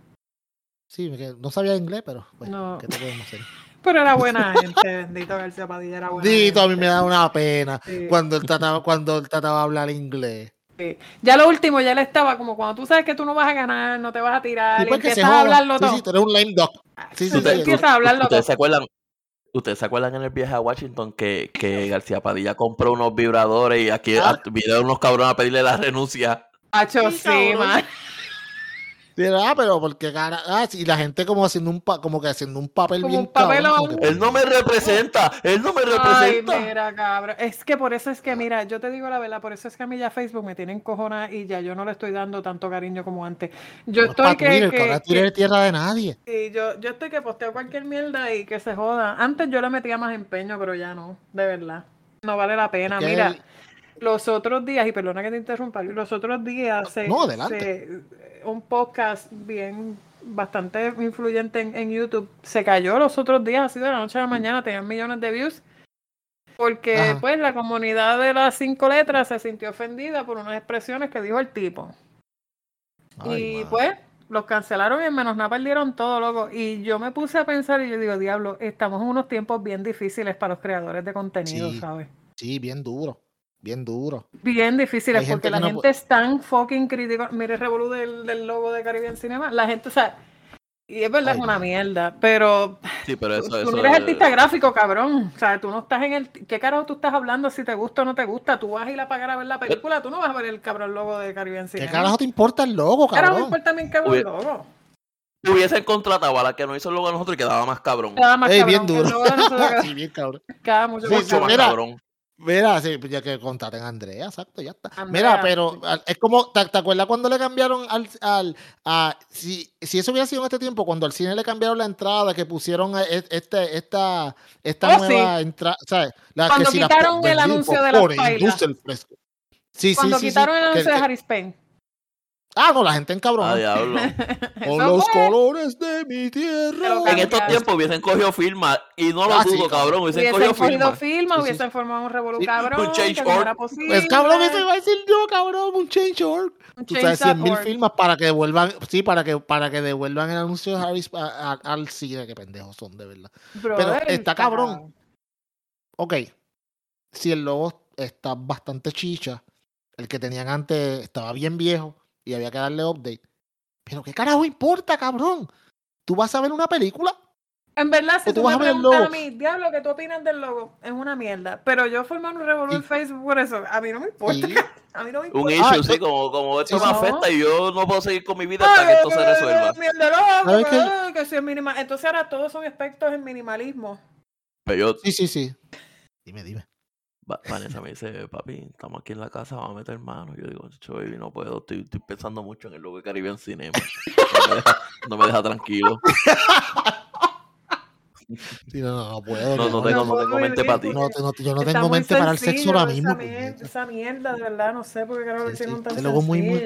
Sí, no sabía inglés, pero pues, No. ¿qué te podemos hacer? Pero era buena gente, bendito García Padilla era buena Dito, a mí me gente. da una pena Sí. cuando él trataba, cuando él trataba de hablar inglés. Sí. Ya lo último, ya él estaba como cuando tú sabes que tú no vas a ganar, no te vas a tirar, Y y empiezas a hablarlo Sí, todo. sí, tú eres un lame duck. Sí, sí, Tú sí, empiezas a hablarlo todo. ¿Ustedes se acuerdan? ¿Ustedes se acuerdan en el viaje a Washington que, que García Padilla compró unos vibradores y aquí Ah. a- vinieron unos cabrones a pedirle la renuncia? Hacho, Sí, sí, man. Ah, pero porque cara, ah, sí, y la gente como haciendo un pa- como que haciendo un papel Como bien un cabrón, que- Él no me representa, él no me Ay, representa. mira, cabrón. Es que por eso es que, mira, yo te digo la verdad, por eso es que a mí ya Facebook me tienen cojona y ya yo no le estoy dando tanto cariño como antes. Yo no es pa' estoy que, Twitter, que- que es tierra de nadie. sí, yo, yo estoy que posteo cualquier mierda y que se joda. Antes yo le metía más empeño, pero ya no, de verdad. No vale la pena. que Mira, los otros días, y perdona que te interrumpa, los otros días se, No, adelante. se- un podcast bien bastante influyente en, en YouTube se cayó los otros días, así de la noche a la mañana, tenían millones de views. Porque Ajá. pues la comunidad de las cinco letras se sintió ofendida por unas expresiones que dijo el tipo. Ay, y pues los cancelaron y en menos nada perdieron todo, loco. Y yo me puse a pensar y yo digo, diablo, estamos en unos tiempos bien difíciles para los creadores de contenido, Sí. ¿sabes? Sí, bien duro, bien duro. Bien Hay gente porque la no gente es tan fucking crítica. Mire el revolú del, del logo de Caribbean Cinema. La gente, o sea, y es verdad, Ay, es una mierda, pero Sí, pero eso, tú eso no eres artista gráfico, cabrón. O sea, tú no estás en el. ¿Qué carajo tú estás hablando si te gusta o no te gusta? Tú vas a ir a pagar a ver la película, tú no vas a ver el cabrón logo de Caribbean ¿Qué Cinema. carajo te importa el logo, Carajo, me cabrón? importa a mí el cabrón Hubiera- logo. hubiesen contratado a la que no hizo el logo a nosotros y quedaba más cabrón. Queda más Ey, cabrón, bien el duro. logo de nosotros queda- sí, bien cabrón. queda mucho Sí, más sí, Mucho más cabrón. Mira, sí, pues ya que contraten a Andrea, exacto, ya está. Mira, pero es como, ¿te, acuerdas cuando le cambiaron al, al a, si, si eso hubiera sido en este tiempo, cuando al cine le cambiaron la entrada, que pusieron e, este, esta, esta oh, nueva entrada, ¿sabes? La, cuando que quitaron el anuncio de la Sí, cuando sí, quitaron el anuncio de Harry Payne. Ah, no, la gente en cabrón. Ah, diablo. Con los colores de mi tierra. En estos tiempos hubiesen cogido firma y no lo ah, dudo, cabrón. Hubiesen, hubiesen cogido firma. hubiesen formado un revolú, cabrón. Un change org. Pues cabrón, eso iba a decir yo, cabrón. Un change org. Tú sabes, 100 mil firmas para que devuelvan, sí, para que, para que devuelvan el anuncio de Harris al cine. Qué pendejos son, de verdad. Pero está cabrón. Ok. Si el logo está bastante chicha, el que tenían antes estaba bien viejo y había que darle update. Pero qué carajo importa, cabrón. ¿Tú vas a ver una película? En verdad, si tú, me preguntas a mí, diablo, ¿qué tú opinas del logo? Es una mierda. Pero yo formando un revolver en Facebook por eso, a mí no me importa. A mí no me importa. Un issue, sí, como, como esto me afecta y yo no puedo seguir con mi vida hasta que esto se resuelva. Mierda, que, que minimal... Entonces ahora todos son aspectos en minimalismo. Pero yo... Sí, sí, sí. Dime, dime. Vanessa me dice, papi, estamos aquí en la casa, vamos a meter mano. Yo digo, baby, no puedo, estoy, estoy, pensando mucho en el logo de Caribbean Cinema. No me deja, no me deja tranquilo. Sí, no, no, no puedo. No, no, tengo, no tengo mente para ti. No, yo no tengo mente para el sexo ahora mismo. Esa mierda, esa mierda, de verdad, no sé por qué creo que tiene un tan logo muy, muy,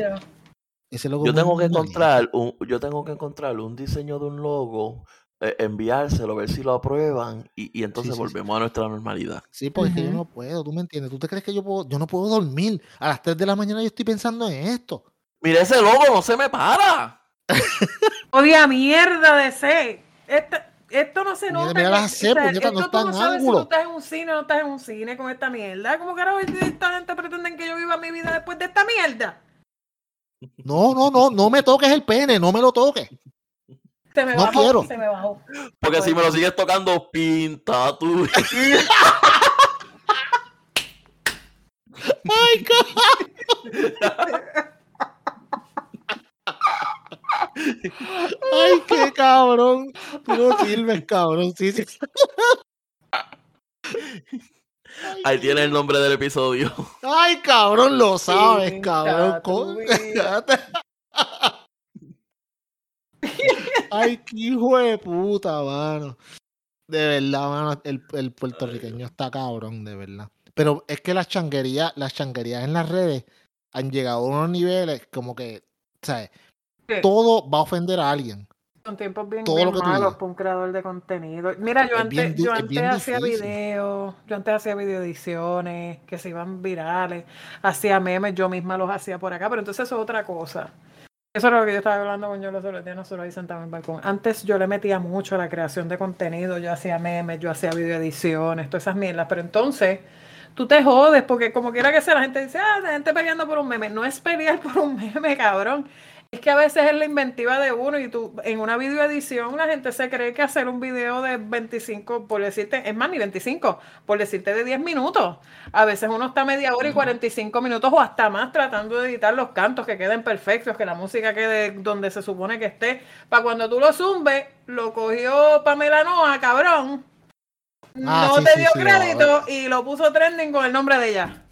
ese logo yo tengo que encontrar un, yo tengo que encontrar un diseño de un logo enviárselo, a ver si lo aprueban y, y entonces volvemos a nuestra normalidad. Sí, porque yo no puedo, tú me entiendes. ¿Tú te crees que yo puedo, yo no puedo dormir? A las 3 de la mañana yo estoy pensando en esto. Mira ese logo, no se me para. Odia mierda de C. esto no se nota. Mira, C, esto no está en ángulo. Si tú estás en un cine o no estás en un cine con esta mierda. ¿Cómo carajo esta gente pretenden que yo viva mi vida después de esta mierda? No, no, no, no me toques el pene, no me lo toques. Se me no bajó, quiero. Se me bajó. Porque si me lo sigues tocando, pinta tú. ¡Ay, ¡Ay, qué cabrón! Tú no sirves, cabrón. Sí, sí. Ahí tiene el nombre del episodio. Ay, cabrón, lo sabes, cabrón. Ay, qué hijo de puta, mano. De verdad, mano, el, el puertorriqueño está cabrón, de verdad. Pero es que las changuerías, las changuerías en las redes han llegado a unos niveles como que, ¿sabes? Todo va a ofender a alguien. Son tiempos bien, malos para un creador de contenido. Mira, yo antes, yo antes hacía videos, yo antes hacía video ediciones que se iban virales, hacía memes, yo misma los hacía por acá, pero entonces eso es otra cosa. Eso es lo que yo estaba hablando con yo los otros días, nosotros ahí sentados en el balcón. Antes yo le metía mucho a la creación de contenido, yo hacía memes, yo hacía videoediciones, todas esas mierdas, pero entonces tú te jodes porque como quiera que sea, la gente dice, ah, la gente peleando por un meme. No es pelear por un meme, cabrón. Es que a veces es la inventiva de uno y tú en una videoedición la gente se cree que hacer un video de 25, por decirte, es más, ni 25, por decirte de 10 minutos. A veces uno está media hora y 45 minutos o hasta más tratando de editar los cantos que queden perfectos, que la música quede donde se supone que esté. Para cuando tú lo zumbes, lo cogió Pamela Noa, cabrón. Ah, no te dio crédito y lo puso trending con el nombre de ella.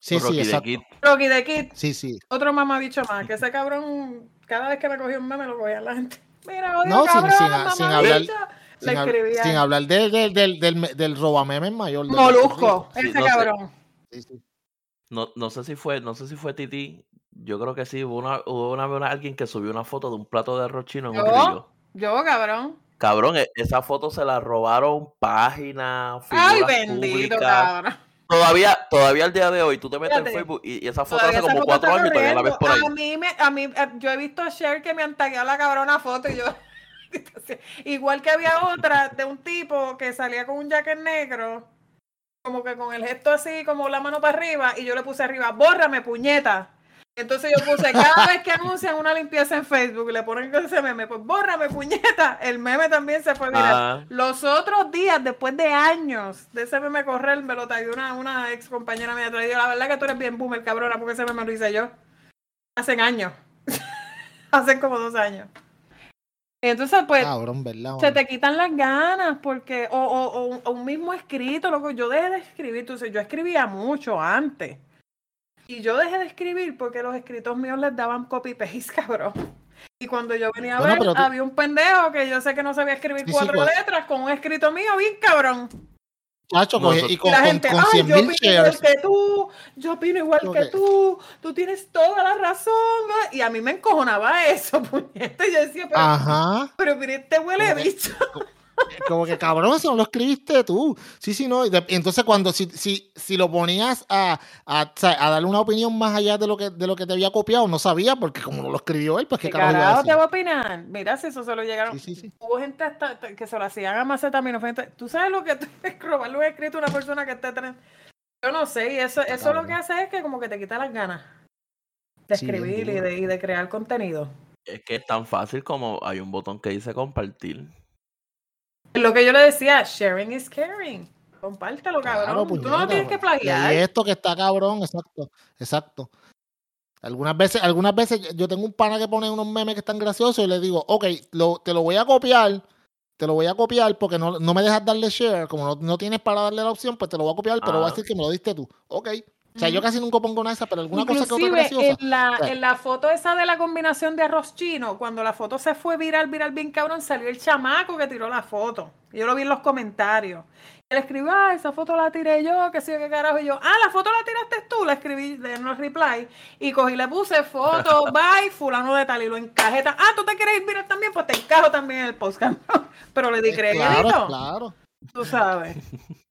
Sí, sí, exacto. Rocky the Kid. Sí, sí. Otro mamabicho más, que ese cabrón, cada vez que me cogía un meme lo cogía la gente. Mira, odio, no, cabrón, sin, sin, sin hablar, sin, escribía. sin hablar del, del, del, del, del robameme mayor. Molusco, ese sí, no cabrón. Sí, sí. No, no sé si fue, no sé si fue Titi. Yo creo que sí, hubo una, hubo una vez alguien que subió una foto de un plato de arroz chino en ¿Yo? un río. Yo, cabrón. Cabrón, e, esa foto se la robaron páginas, Ay, bendito, públicas. cabrón. Todavía, todavía al día de hoy, tú te metes Fíjate. en Facebook y, y esa foto Todavía hace esa como foto cuatro está años y todavía la ves por ahí. A mí, me, a mí, eh, yo he visto share que me han tagueado la cabrona foto y yo. Igual que había otra de un tipo que salía con un jacket negro, como que con el gesto así, como la mano para arriba, y yo le puse arriba, bórrame, puñeta. Entonces yo puse, cada vez que anuncian una limpieza en Facebook, le ponen ese meme, pues bórrame, puñeta. El meme también se fue viral. Ah. Los otros días, después de años de ese meme correr, me lo trajo una, una ex compañera mía. Traído. La verdad que tú eres bien boomer, cabrona, porque ese meme lo hice yo. Hacen años. Hacen como dos años. Y entonces, pues, Cabrón, ¿verdad? se te quitan las ganas porque, o, o, o, o un mismo escrito, loco, yo dejé de escribir, entonces yo escribía mucho antes. Y yo dejé de escribir porque los escritos míos les daban copy-paste, cabrón. Y cuando yo venía a Bueno, ver, tú- había un pendejo que yo sé que no sabía escribir Sí, sí, cuatro pues. letras con un escrito mío bien cabrón. Chacho, No, eso- y con, la gente, con ay, 100 yo opino shares. igual que tú, yo opino igual Ok. que tú, tú tienes toda la razón. Y a mí me encojonaba eso, puñete. Yo decía, pero, Ajá. pero mire, este huele bicho. Como que cabrón, eso no lo escribiste tú. Sí, sí, no. entonces, cuando si, si, si lo ponías a, a, darle una opinión más allá de lo que de lo que te había copiado, no sabía, porque como no lo escribió él, pues qué ¿Qué carajo iba a te va a opinar? Mira, si eso se lo llegaron. Sí, sí, sí. Hubo gente hasta, que se lo hacían a macetaminofen. ¿Tú sabes lo que es robarle un escrito a una persona que esté tren- Yo no sé, y eso, eso lo que hace es que como que te quita las ganas de escribir y de, y de crear contenido. Es que es tan fácil como hay un botón que dice compartir. Lo que yo le decía, sharing is caring. Compártelo, Claro, cabrón. Tú no lo tienes que Y plagiar. esto que está cabrón, exacto, exacto. Algunas veces, algunas veces yo- tengo un pana que pone unos memes que están graciosos y le digo, ok, lo- te lo voy a copiar, te lo voy a copiar porque no, no me dejas darle share, como no, no tienes para darle la opción, pues te lo voy a copiar, pero voy a Ah. decir que me lo diste tú. Ok. O sea, yo casi nunca pongo nada esa, pero alguna cosa que otra graciosa. en la, O sea, en la foto esa de la combinación de arroz chino, cuando la foto se fue viral, viral bien cabrón, salió el chamaco que tiró la foto. Yo lo vi en los comentarios. Él escribió, ah, esa foto la tiré yo, que sé yo qué carajo. Y yo, ah, la foto la tiraste tú, la escribí en los reply. Y cogí, le puse foto, bye, fulano de tal, y lo encajeta. Ah, tú te quieres ir viral también, pues te encajo también en el cabrón. Pero le di eh, crédito, claro, claro. tú sabes.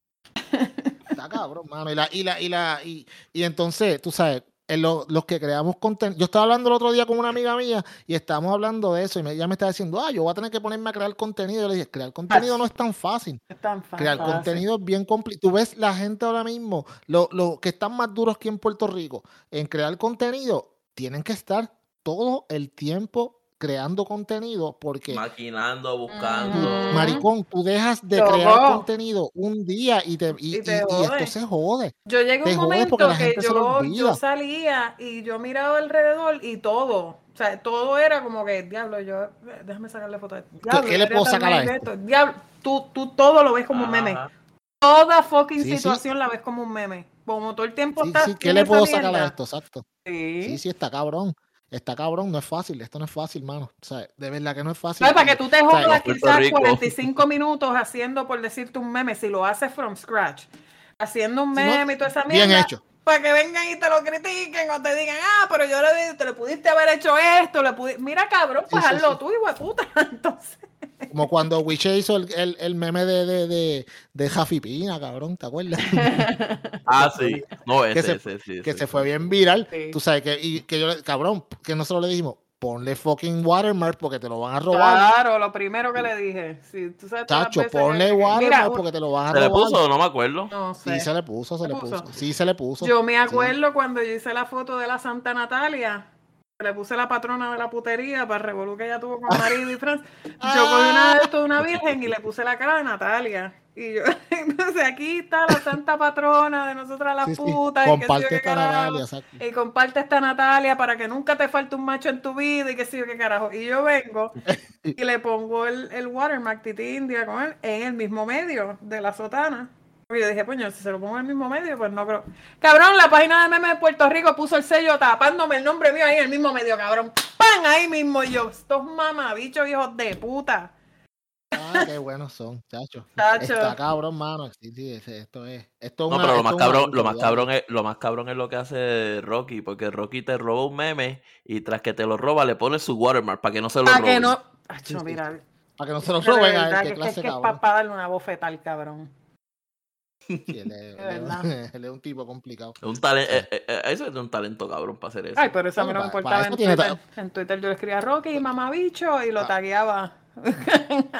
Está cabrón, mano. Y la, y la, y la, y, y entonces, tú sabes, en lo- los que creamos contenido. Yo estaba hablando el otro día con una amiga mía y estábamos hablando de eso. Y me- ella me estaba diciendo, ah, yo voy a tener que ponerme a crear contenido. Yo le dije, crear contenido no es tan fácil. Es tan fa- Crear fácil. contenido es bien complicado. Tú ves la gente ahora mismo, los lo que están más duros aquí en Puerto Rico, en crear contenido, tienen que estar todo el tiempo creando contenido porque Maquinando, buscando. Maricón, tú dejas de crear contenido un día y, te, y, Y te y- y jode. esto se jode. Yo llegué a un momento que yo, yo salía y yo miraba alrededor y todo, o sea, todo era como que, diablo, yo, déjame sacarle foto. de. Diablo, qué le puedo sacar a de esto. Diablo, tú, tú todo lo ves como un meme. Toda fucking Sí, sí. situación la ves como un meme. Como todo el tiempo Sí, estás sí, ¿Qué en le puedo sacar a esto? Exacto. Sí. Sí, sí, está cabrón. Está cabrón, no es fácil. Esto no es fácil, mano. O sea, de verdad que no es fácil. ¿Sabes? Para que tú te O sea, jodas quizás Rico. 45 minutos haciendo, por decirte, un meme, si lo haces from scratch, haciendo un Si no, meme y toda esa mierda. Bien hecho. Para que vengan y te lo critiquen o te digan, ah, pero yo le te le pudiste haber hecho esto, le pudi-". Mira, cabrón, pues Sí, sí, hazlo sí. tú, hijo de puta. Entonces, Como cuando Wiche hizo el, el, el meme de, de, de, de Jafi Pina, cabrón, ¿te acuerdas? Ah, sí. No, ese, Que se- ese, sí. que sí, se sí. fue bien viral. Sí. Tú sabes que, y que yo, cabrón, que nosotros le dijimos, ponle fucking watermark porque te lo van a robar. claro, lo primero que le dije. Si tú sabes que- ponle que- watermark Mira, porque te lo van a ¿Se le robar. puso? No me acuerdo. no sé. Sí, se le puso, se ¿Se le puso? puso. Sí, se le puso. Yo me Sí. acuerdo cuando yo hice la foto de la Santa Natalia, le puse la patrona de la putería para el revolú que ella tuvo con marido y Franz. Yo cogí una de una virgen y le puse la cara de Natalia. Y yo, entonces aquí está la santa patrona de nosotras las Sí, sí. putas. yo Comparte esta carajo. Natalia, exacto. Y comparte esta Natalia para que nunca te falte un macho en tu vida y sé yo qué carajo. Y yo vengo y le pongo el, el watermark Titi India con él en el mismo medio de la sotana. Y yo dije, puño, si se lo pongo en el mismo medio, pues no creo. Cabrón, la página de memes de Puerto Rico puso el sello tapándome el nombre mío ahí en el mismo medio, cabrón. ¡Pam! Ahí mismo yo. Estos mamabichos hijos de puta. Ah, qué buenos son, chacho. Chacho. Está cabrón, mano. Sí, sí, ese- esto es. Esto es No, una- pero lo más es cabrón, lo más cabrón es, lo más cabrón es lo que hace Rocky, porque Rocky te roba un meme y tras que te lo roba le pone su watermark para que no se lo Para roben. que no. Mira. Para que no se lo roben a verdad él, que, qué que- clase que es para darle una bofeta al cabrón. Sí, él, es, un- verdad. él es un tipo complicado. Es un talento, eso es un talento cabrón para hacer eso. Ay, pero eso a mí no me importaba. Twitter, en Twitter yo le escribía Rocky y mamabicho y lo Ah. tagueaba.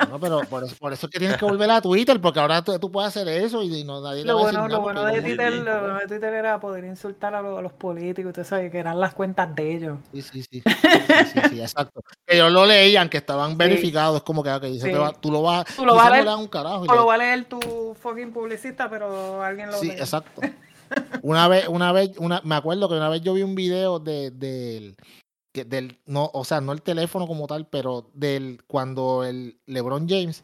No, pero por eso, por eso es que tienes que volver a Twitter, porque ahora tú, tú puedes hacer eso y no nadie Lo bueno, lo bueno de Twitter, lo bueno de Twitter era poder insultar a los, a los políticos, usted sabe que eran las cuentas de ellos. Sí, sí, sí. Sí, sí, sí, exacto. Que ellos lo leían, que estaban verificados, es como que, te va- tú lo vas, Tú lo vas a leer, un carajo. O lo va a leer tu fucking publicista, pero alguien lo Sí, lee. exacto. Una vez, una vez, una, me acuerdo que una vez yo vi un video de, del- que del, no, o sea, no el teléfono como tal, pero del cuando el LeBron James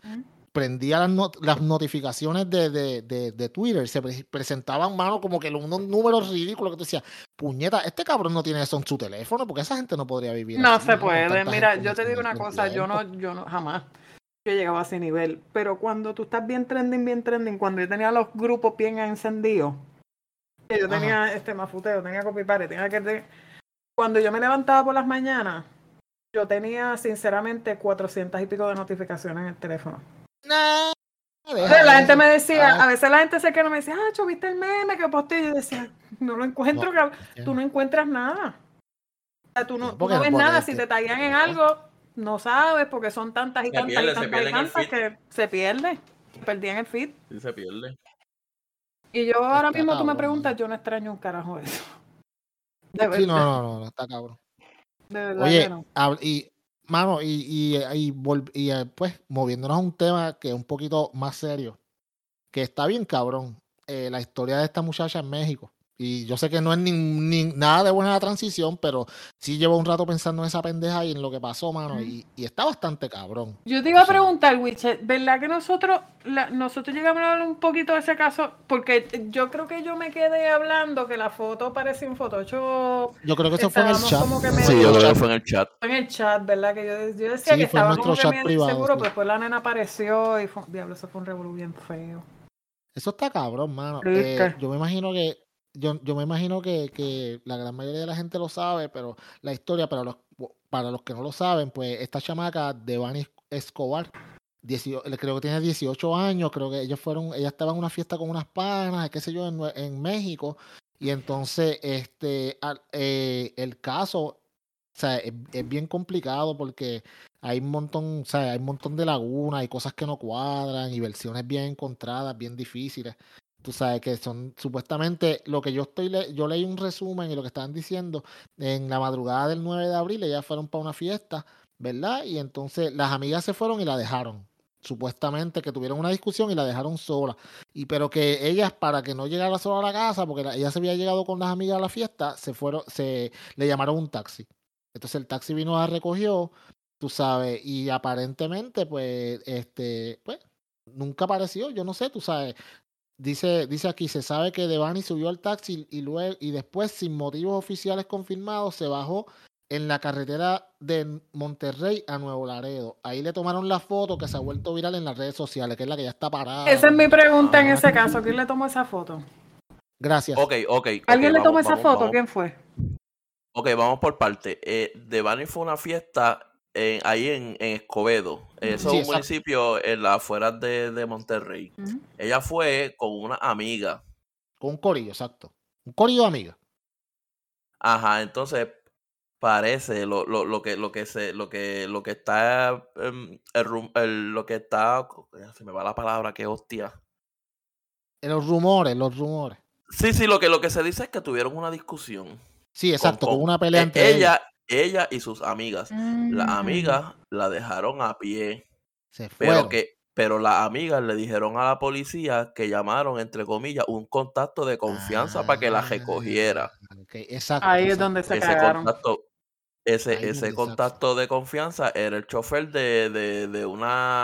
prendía las, las notificaciones de, de, de, Twitter, se presentaban mano como que unos números ridículos que tú decías, puñeta, este cabrón no tiene eso en su teléfono, porque esa gente no podría vivir. No se puede, mira, yo te digo una cosa, yo no, yo no, jamás. Yo llegaba a ese nivel, pero cuando tú estás bien trending, bien trending, cuando yo tenía los grupos bien encendidos, que yo tenía este mafuteo, tenía copy tenía que... Cuando yo me levantaba por las mañanas, yo tenía sinceramente 400 y pico de notificaciones en el teléfono. No. la gente me decía, a veces la gente se queda me decía, ah, ¿viste el meme que posté? Y yo decía, no lo encuentro, tú no encuentras nada. O sea, tú no, ves nada. Si te tallan en algo, no sabes, porque son tantas y tantas y tantas y tantas que se pierde. Perdí en el feed. Sí, se pierde. Y yo ahora mismo tú me preguntas, yo no extraño un carajo eso. De verdad. Sí, no, no, no, está cabrón. De verdad Oye, no. y mano, y, y, y, y, eh, pues moviéndonos a un tema que es un poquito más serio, que está bien cabrón, eh, la historia de esta muchacha en México. Y yo sé que no es ni, nada de buena la transición, pero sí llevo un rato pensando en esa pendeja y en lo que pasó, mano. Y, está bastante cabrón. Yo te iba a preguntar, Wichet, ¿verdad que nosotros nosotros llegamos a hablar un poquito de ese caso? Porque yo creo que yo me quedé hablando que la foto parecía un Photoshop. Yo creo que eso fue en el chat. sí, yo creo que fue en el chat. Fue en el chat, ¿verdad? Que yo, decía que estaba como que privado, seguro, pues después la nena apareció y fue, diablo, eso fue un revolú bien feo. Eso está cabrón, mano. Eh, yo me imagino que yo, yo me imagino que, que, la gran mayoría de la gente lo sabe, pero la historia, para los, para los que no lo saben, pues esta chamaca de Vani Escobar, creo que tiene 18 años, creo que ellos fueron, ella estaba en una fiesta con unas panas, qué sé yo, en, en México, y entonces este eh, el caso es, es, bien complicado porque hay un montón, o sea, hay un montón de lagunas, hay cosas que no cuadran y versiones bien encontradas, bien difíciles. Tú sabes que son supuestamente lo que yo estoy, yo leí un resumen y lo que estaban diciendo en la madrugada del 9 de abril, ellas fueron para una fiesta, ¿verdad? Y entonces las amigas se fueron y la dejaron. Supuestamente que tuvieron una discusión y la dejaron sola. Y pero que ellas, para que no llegara sola a la casa, porque ella se había llegado con las amigas a la fiesta, se fueron, se le llamaron un taxi. Entonces el taxi vino a recogió, tú sabes, y aparentemente, pues, este, pues, nunca apareció, yo no sé, tú sabes, Dice, dice aquí, se sabe que Devani subió al taxi y, luego, y después, sin motivos oficiales confirmados, se bajó en la carretera de Monterrey a Nuevo Laredo. Ahí le tomaron la foto que se ha vuelto viral en las redes sociales, que es la que ya está parada. Esa es mi pregunta en ese caso. ¿Quién le tomó esa foto? Gracias. Ok, ok. ¿Alguien le tomó esa foto? ¿Quién fue? Ok, vamos por parte. Eh, Devani fue una fiesta ahí en, Escobedo. Eso es un municipio en las afueras de, Monterrey. Ella fue con una amiga. Con un corillo, exacto. Un corillo amiga. Ajá, entonces parece lo, lo, lo, que lo que se lo que lo que está em, el, lo que está se me va la palabra que hostia los rumores los rumores sí sí lo que lo que se dice es que tuvieron una discusión sí exacto con, una pelea e entre ella ella y sus amigas. Las mm. amigas la dejaron a pie. Se pero que pero las amigas le dijeron a la policía que llamaron, entre comillas, un contacto de confianza para que la recogiera. Ah, Ahí es donde se ese contacto, ese, ese contacto de confianza era el chofer de, de, de una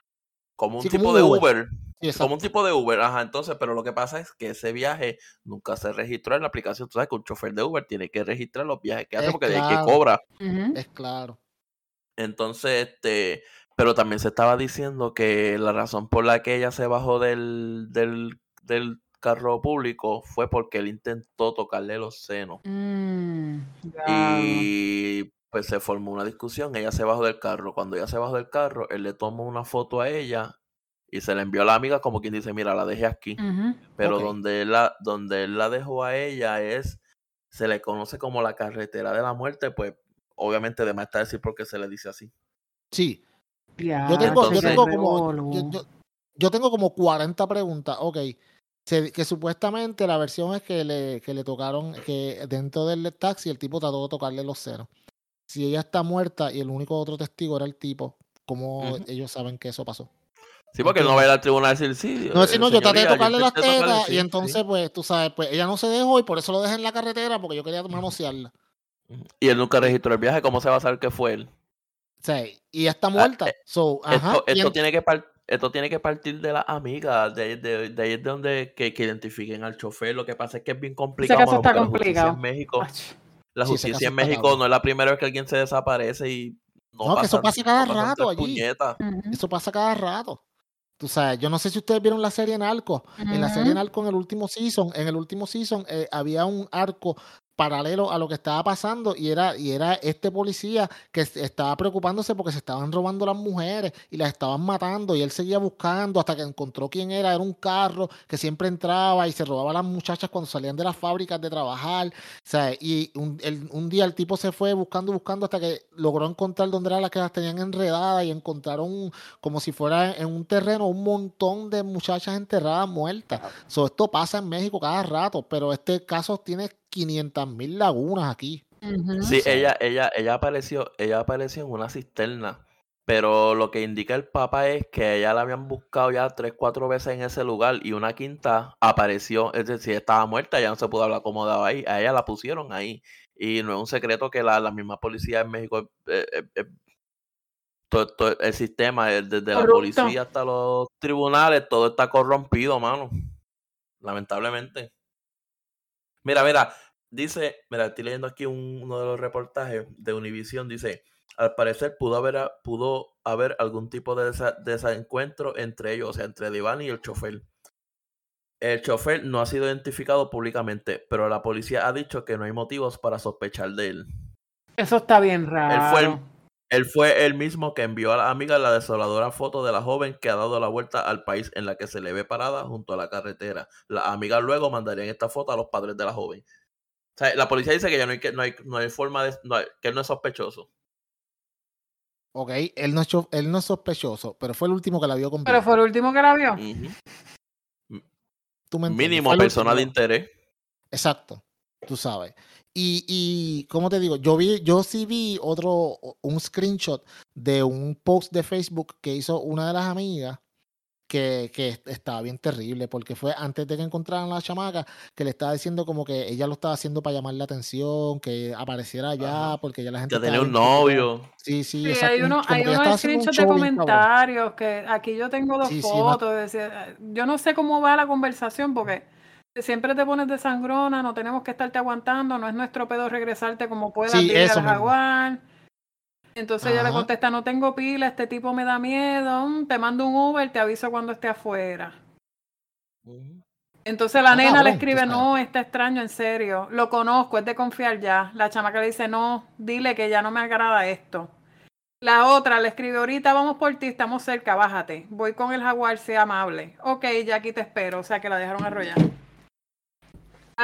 como un tipo de Uber como un tipo de Uber, ajá, entonces, pero lo que pasa es que ese viaje nunca se registró en la aplicación. Tú sabes que un chofer de Uber tiene que registrar los viajes que hace porque de que cobra. Es claro. Entonces, este, pero también se estaba diciendo que la razón por la que ella se bajó del, del, del carro público fue porque él intentó tocarle los senos. Mm, y pues se formó una discusión, ella se bajó del carro. Cuando ella se bajó del carro, él le tomó una foto a ella y se le envió a la amiga como quien dice, mira, la dejé aquí. Pero donde, él la, donde él la dejó a ella es, se le conoce como la carretera de la muerte, pues obviamente de más está decir porque se le dice así. Sí. yo, tengo, yo, tengo como, yo, tengo como 40 preguntas. Ok. que supuestamente la versión es que le, que le tocaron, que dentro del taxi el tipo trató de tocarle los ceros. Si ella está muerta y el único otro testigo era el tipo, ¿cómo ellos saben que eso pasó? Sí, porque no va a ir al tribunal a decir sí. No, si no, yo traté de tocarle las tetas y entonces, pues, tú sabes, pues ella no se dejó y por eso lo dejé en la carretera porque yo quería manosearla. Y él nunca registró el viaje, ¿cómo se va a saber que fue él? Sí, y está ah, muerta. Eh, esto, tiene que esto tiene que partir de la amiga, de, de, de ahí es donde que, identifiquen al chofer. Lo que pasa es que es bien complicado. Ese está complicado. En México, la justicia en México no es la primera vez que alguien se desaparece y no, que eso pasa cada rato allí. Eso pasa cada rato. Tú sabes, yo no sé si ustedes vieron la serie en Arco. En la serie en Arco, en el último season, en el último season eh, había un arco paralelo a lo que estaba pasando y era, y era este policía que estaba preocupándose porque se estaban robando las mujeres y las estaban matando y él seguía buscando hasta que encontró quién era, era un carro que siempre entraba y se robaba a las muchachas cuando salían de las fábricas de trabajar, o sea, y un, un día el tipo se fue buscando, buscando hasta que logró encontrar dónde era las que las tenían enredadas y encontraron como si fuera en un terreno un montón de muchachas enterradas muertas. So, esto pasa en México cada rato, pero este caso tiene 500 mil lagunas aquí. Sí, ella, ella, ella apareció, ella apareció en una cisterna. Pero lo que indica el Papa es que ella la habían buscado ya tres, cuatro veces en ese lugar y una quinta apareció, es decir, estaba muerta, ya no se pudo haber acomodado ahí, a ella la pusieron ahí. Y no es un secreto que la, misma policía en México, eh, eh, eh, todo, el sistema, desde la policía hasta los tribunales, todo está corrompido, mano. Lamentablemente. Mira, mira, dice, mira, estoy leyendo aquí uno de los reportajes de Univision, dice, al parecer pudo haber, pudo haber algún tipo de desencuentro entre ellos, o sea, entre Divani y el chofer. El chofer no ha sido identificado públicamente, pero la policía ha dicho que no hay motivos para sospechar de él. Eso está bien raro. Él fue él fue el mismo que envió a la amiga la desoladora foto de la joven que ha dado la vuelta al país en la que se le ve parada junto a la carretera. La amiga luego mandarían esta foto a los padres de la joven. O sea, la policía dice que ya no hay, no hay, no hay forma de... que él no es sospechoso. Ok, él no, es, él no es sospechoso, pero fue el último que la vio con Pero fue el último que la vio. Mínimo persona de interés. Exacto, tú sabes. Y, y, como te digo, yo vi, yo sí vi otro, un screenshot de un post de Facebook que hizo una de las amigas que, que, estaba bien terrible, porque fue antes de que encontraran a la chamaca, que le estaba diciendo como que ella lo estaba haciendo para llamar la atención, que apareciera allá, porque ya la gente... Ya tenía un novio. Sí, sí, sí hay, uno, hay unos screenshots de comentarios, que aquí yo tengo dos fotos, yo no sé cómo va la conversación, porque siempre te pones de sangrona, no tenemos que estarte aguantando, no es nuestro pedo regresarte como puedas sí, al jaguar. Entonces ella le contesta, no tengo pila, este tipo me da miedo, mm, te mando un Uber, te aviso cuando esté afuera. Entonces la nena le escribe, no, está extraño, en serio, lo conozco, es de confiar ya. La chamaca le dice, no, dile que ya no me agrada esto. La otra le escribe, ahorita vamos por ti, estamos cerca, bájate. Voy con el jaguar, sea amable. Ok, ya aquí te espero, o sea que la dejaron arrollar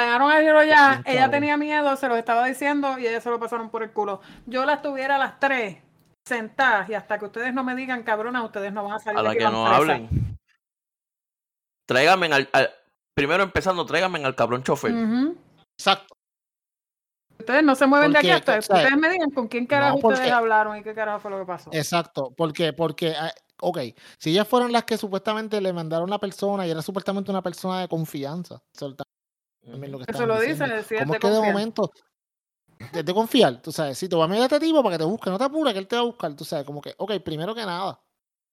dejaron a ya, ella tenía miedo, se lo estaba diciendo y ella se lo pasaron por el culo. Yo la estuviera a las tres sentadas y hasta que ustedes no me digan cabrona, ustedes no van a salir. A la que no hablen. Tráigame al, primero empezando, tráigame al cabrón chofer. Exacto. Ustedes no se mueven de aquí hasta ustedes me digan con quién carajo ustedes hablaron y qué carajo fue lo que pasó. Exacto, porque, porque, ah, ok, si ellas fueron las que supuestamente le mandaron la persona y era supuestamente una persona de confianza, lo Eso lo dice, decía ¿Cómo es que de momento de, confiar, tú sabes, si te va a mirar a este tipo para que te busque, no te apures que él te va a buscar, tú sabes, como que, ok, primero que nada,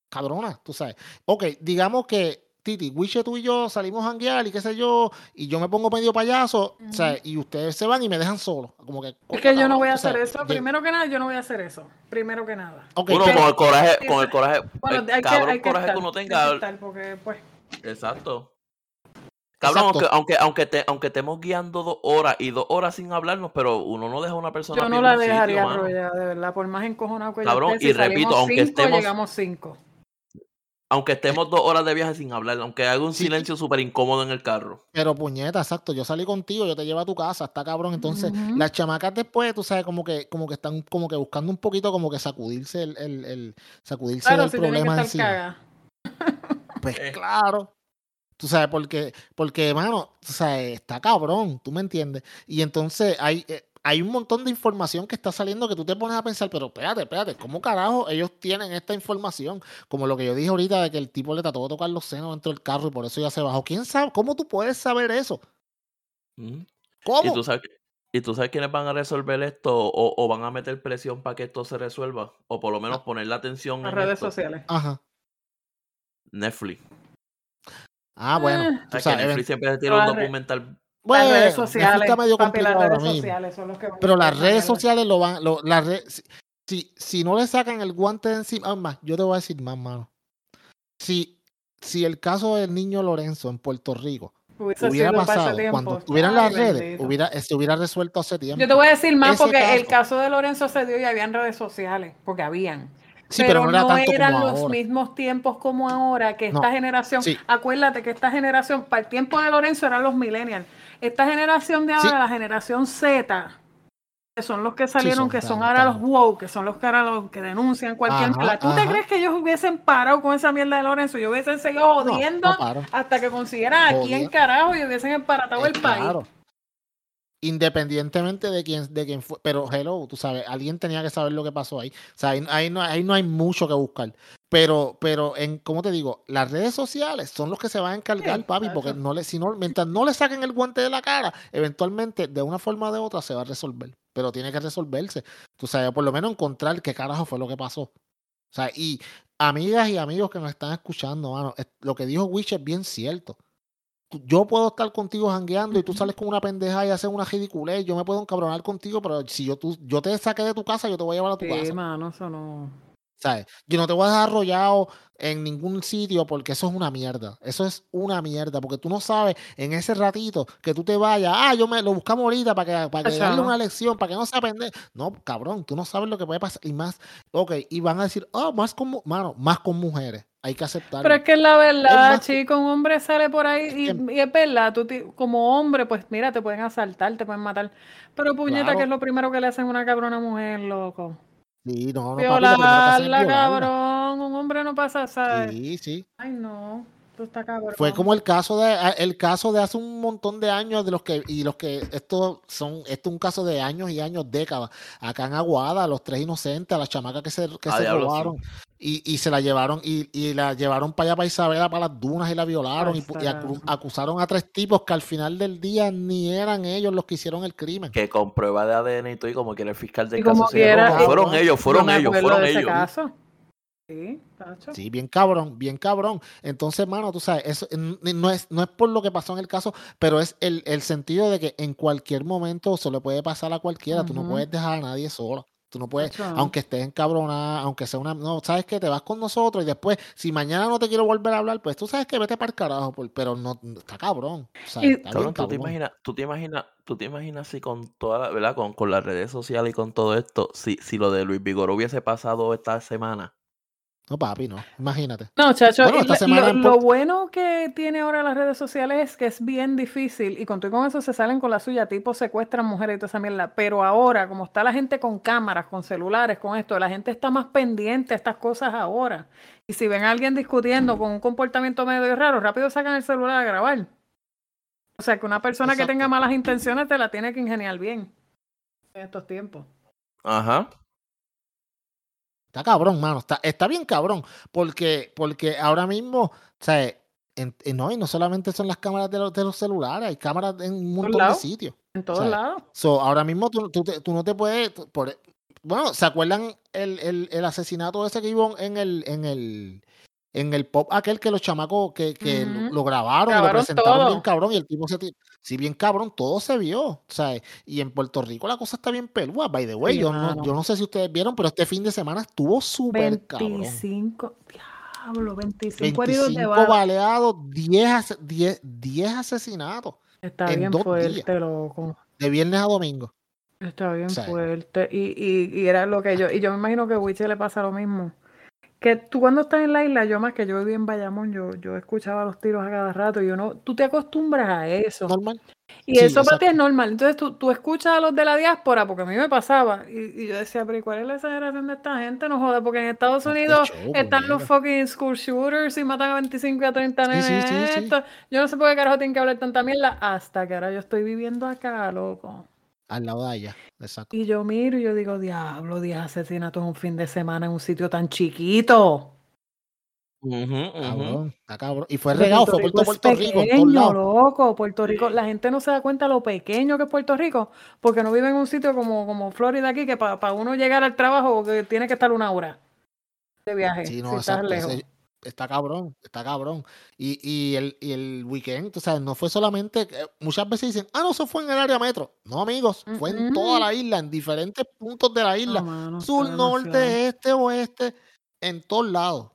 cabrona, tú sabes. Ok, digamos que Titi, Wiche, tú y yo salimos a hanguear y qué sé yo, y yo me pongo medio payaso, o sea, y ustedes se van y me dejan solo. Como que, es que yo no voy a hacer eso. Primero que nada, yo no voy a hacer eso. Primero que nada. Okay, con el coraje, con el coraje, bueno, hay cabrón que, hay coraje que, uno tenga. porque, pues... Exacto. Cabrón, aunque, aunque, te, aunque estemos guiando dos horas y dos horas sin hablarnos, pero uno no deja a una persona. Yo no la dejaría arrollar, de verdad, por más encojonado que Cabrón, y repito, aunque estemos. Llegamos cinco. Aunque estemos dos horas de viaje sin hablar, aunque haga un silencio súper incómodo en el carro. Pero puñeta, exacto. Yo salí contigo, yo te llevo a tu casa, está cabrón. Entonces, las chamacas después, tú sabes, como que, como que están como que buscando un poquito como que sacudirse el, el, el sacudirse el problema encima. Pues eh. claro. Tú sabes, porque, porque, hermano, o sea, está cabrón, tú me entiendes. Y entonces hay, eh, hay un montón de información que está saliendo que tú te pones a pensar, pero espérate, espérate, ¿cómo carajo ellos tienen esta información? Como lo que yo dije ahorita de que el tipo le trató de tocar los senos dentro del carro y por eso ya se bajó. ¿Quién sabe? ¿Cómo tú puedes saber eso? ¿Cómo? Y tú sabes, ¿Y tú sabes quiénes van a resolver esto o, van a meter presión para que esto se resuelva? O por lo menos ah. poner la atención en redes sociales. Ajá. Netflix. Ah, bueno. O sea, Netflix siempre tiene un documental. Bueno, las redes sociales. Está medio las redes sociales son los que Pero las redes sociales lo van. Lo, si, si, no le sacan el guante de encima. más, yo te voy a decir más, mano. Si, si el caso del niño Lorenzo en Puerto Rico hubiera pasado cuando tuvieran las redes, hubiera, se hubiera resuelto hace tiempo. Yo te voy a decir más porque el caso de Lorenzo se dio y habían redes sociales, porque habían. Sí, pero, no, eran los mismos tiempos como ahora, que esta generación, acuérdate que esta generación, para el tiempo de Lorenzo eran los millennials. Esta generación de ahora, la generación Z, que son los que salieron, que son ahora los wow, que son los que ahora los que denuncian cualquier mierda. ¿Tú te crees que ellos hubiesen parado con esa mierda de Lorenzo? Yo hubiesen seguido jodiendo hasta que consiguieran aquí en carajo y hubiesen emparatado el país. Independientemente de quién, de quién fue. Pero hello, tú sabes, alguien tenía que saber lo que pasó ahí. O sea, ahí, no, ahí no hay mucho que buscar. Pero, pero en, ¿cómo te digo? Las redes sociales son los que se van a encargar, papi, porque no le, si no, mientras no le saquen el guante de la cara, eventualmente, de una forma o de otra, se va a resolver pero tiene que resolverse. Tú sabes, por lo menos encontrar qué carajo fue lo que pasó. O sea, y amigas y amigos que nos están escuchando, mano, lo que dijo Witch es bien cierto. Yo puedo estar contigo jangueando y tú sales con una pendeja y haces una ridiculez. Yo me puedo encabronar contigo, pero si yo, tú, yo te saqué de tu casa, yo te voy a llevar a tu sí, casa. Mano, eso no. ¿Sabes? Yo no te voy a dejar arrollado en ningún sitio porque eso es una mierda. Eso es una mierda porque tú no sabes en ese ratito que tú te vayas, ah, yo me lo buscamos ahorita para que, para que darle una lección, para que no se aprenda. No, cabrón, tú no sabes lo que puede pasar y más. Ok, y van a decir, oh, más con, mano, más con mujeres. Hay que aceptarlo. Pero es que es la verdad, chico, un hombre sale por ahí y, es verdad, tú como hombre, pues mira, te pueden asaltar, te pueden matar. Pero puñeta, que es lo primero que le hacen a una cabrona mujer, loco. Sí, no, no. Violarla, cabrón. Un hombre no pasa, ¿sabes? Sí, sí. Ay, no. Está cabrón. Fue como el caso de el caso de hace un montón de años de los que y los que esto son esto es un caso de años y años décadas acá en Aguada los tres inocentes a las chamacas que se que se robaron y, se la llevaron y, la llevaron para allá para Isabela para las dunas y la violaron y, acusaron a tres tipos que al final del día ni eran ellos los que hicieron el crimen que con prueba de ADN y todo y como que el fiscal del caso fueron ellos fueron ellos fueron ellos Sí, bien cabrón, bien cabrón. Entonces, mano, tú sabes, eso no es, no es por lo que pasó en el caso, pero es el, sentido de que en cualquier momento se le puede pasar a cualquiera. Tú no puedes dejar a nadie solo. Tú no puedes, aunque estés encabronada, aunque sea una. No, sabes que te vas con nosotros y después, si mañana no te quiero volver a hablar, pues tú sabes que vete para el carajo, pero no, está cabrón. ¿tú, te imaginas, tú te imaginas, tú te imaginas si con toda la, ¿verdad? Con, con las redes sociales y con todo esto, si, si lo de Luis Vigor hubiese pasado esta semana, no, papi, no. Imagínate. No, chacho, lo, bueno que tiene ahora las redes sociales es que es bien difícil y con todo con eso se salen con la suya, tipo secuestran mujeres y toda esa mierda. Pero ahora, como está la gente con cámaras, con celulares, con esto, la gente está más pendiente a estas cosas ahora. Y si ven a alguien discutiendo con un comportamiento medio raro, rápido sacan el celular a grabar. O sea, que una persona que tenga malas intenciones te la tiene que ingeniar bien en estos tiempos. Ajá. Está cabrón, mano. Está, está bien cabrón. Porque, porque ahora mismo, o sea, no, y no solamente son las cámaras de los, de los celulares, hay cámaras en un montón de sitios. En todos lados. So, ahora mismo tú, tú, tú, no te puedes. Por, bueno, ¿se acuerdan el, el, el asesinato ese que iba en el, en el en el pop aquel que los chamacos que, que lo, grabaron, lo presentaron bien cabrón y el tipo se si bien cabrón, todo se vio, ¿sabes? Y en Puerto Rico la cosa está bien pelúa, by the way, yo, no, yo no sé si ustedes vieron, pero este fin de semana estuvo súper cabrón. 25, diablo, 25, 25 baleados, 10, 10, 10 asesinatos. Está bien fuerte, loco. De viernes a domingo. Está bien fuerte. Y, y, y, era lo que yo, y yo me imagino que a Wiche le pasa lo mismo que tú cuando estás en la isla, yo más que yo viví en Bayamón, yo, yo escuchaba los tiros a cada rato y uno, tú te acostumbras a eso. Normal. Y eso para ti es normal. Entonces tú, tú, escuchas a los de la diáspora, porque a mí me pasaba, y, yo decía, pero cuál es la exageración de esta gente? No joda, porque en Estados Unidos están los fucking school shooters y matan a 25 y a 30 nenes. yo no sé por qué carajo tienen que hablar tanta mierda, hasta que ahora yo estoy viviendo acá, loco al lado de ella. Exacto. Y yo miro y yo digo, diablo, 10 asesinatos un fin de semana en un sitio tan chiquito. Cabrón, está cabrón. Y fue regado, fue Puerto, Puerto Rico, pequeño, loco. Puerto Rico, la gente no se da cuenta lo pequeño que es Puerto Rico, porque no vive en un sitio como, como Florida aquí, que para uno llegar al trabajo que tiene que estar una hora de viaje. Sí, no, si estás lejos. Está cabrón, está cabrón. Y, y, el, y el weekend, o sea, no fue solamente, muchas veces dicen, ah, no, eso fue en el área metro. No, amigos, fue en toda la isla, en diferentes puntos de la isla. Sur, norte, este, oeste, en todos lados.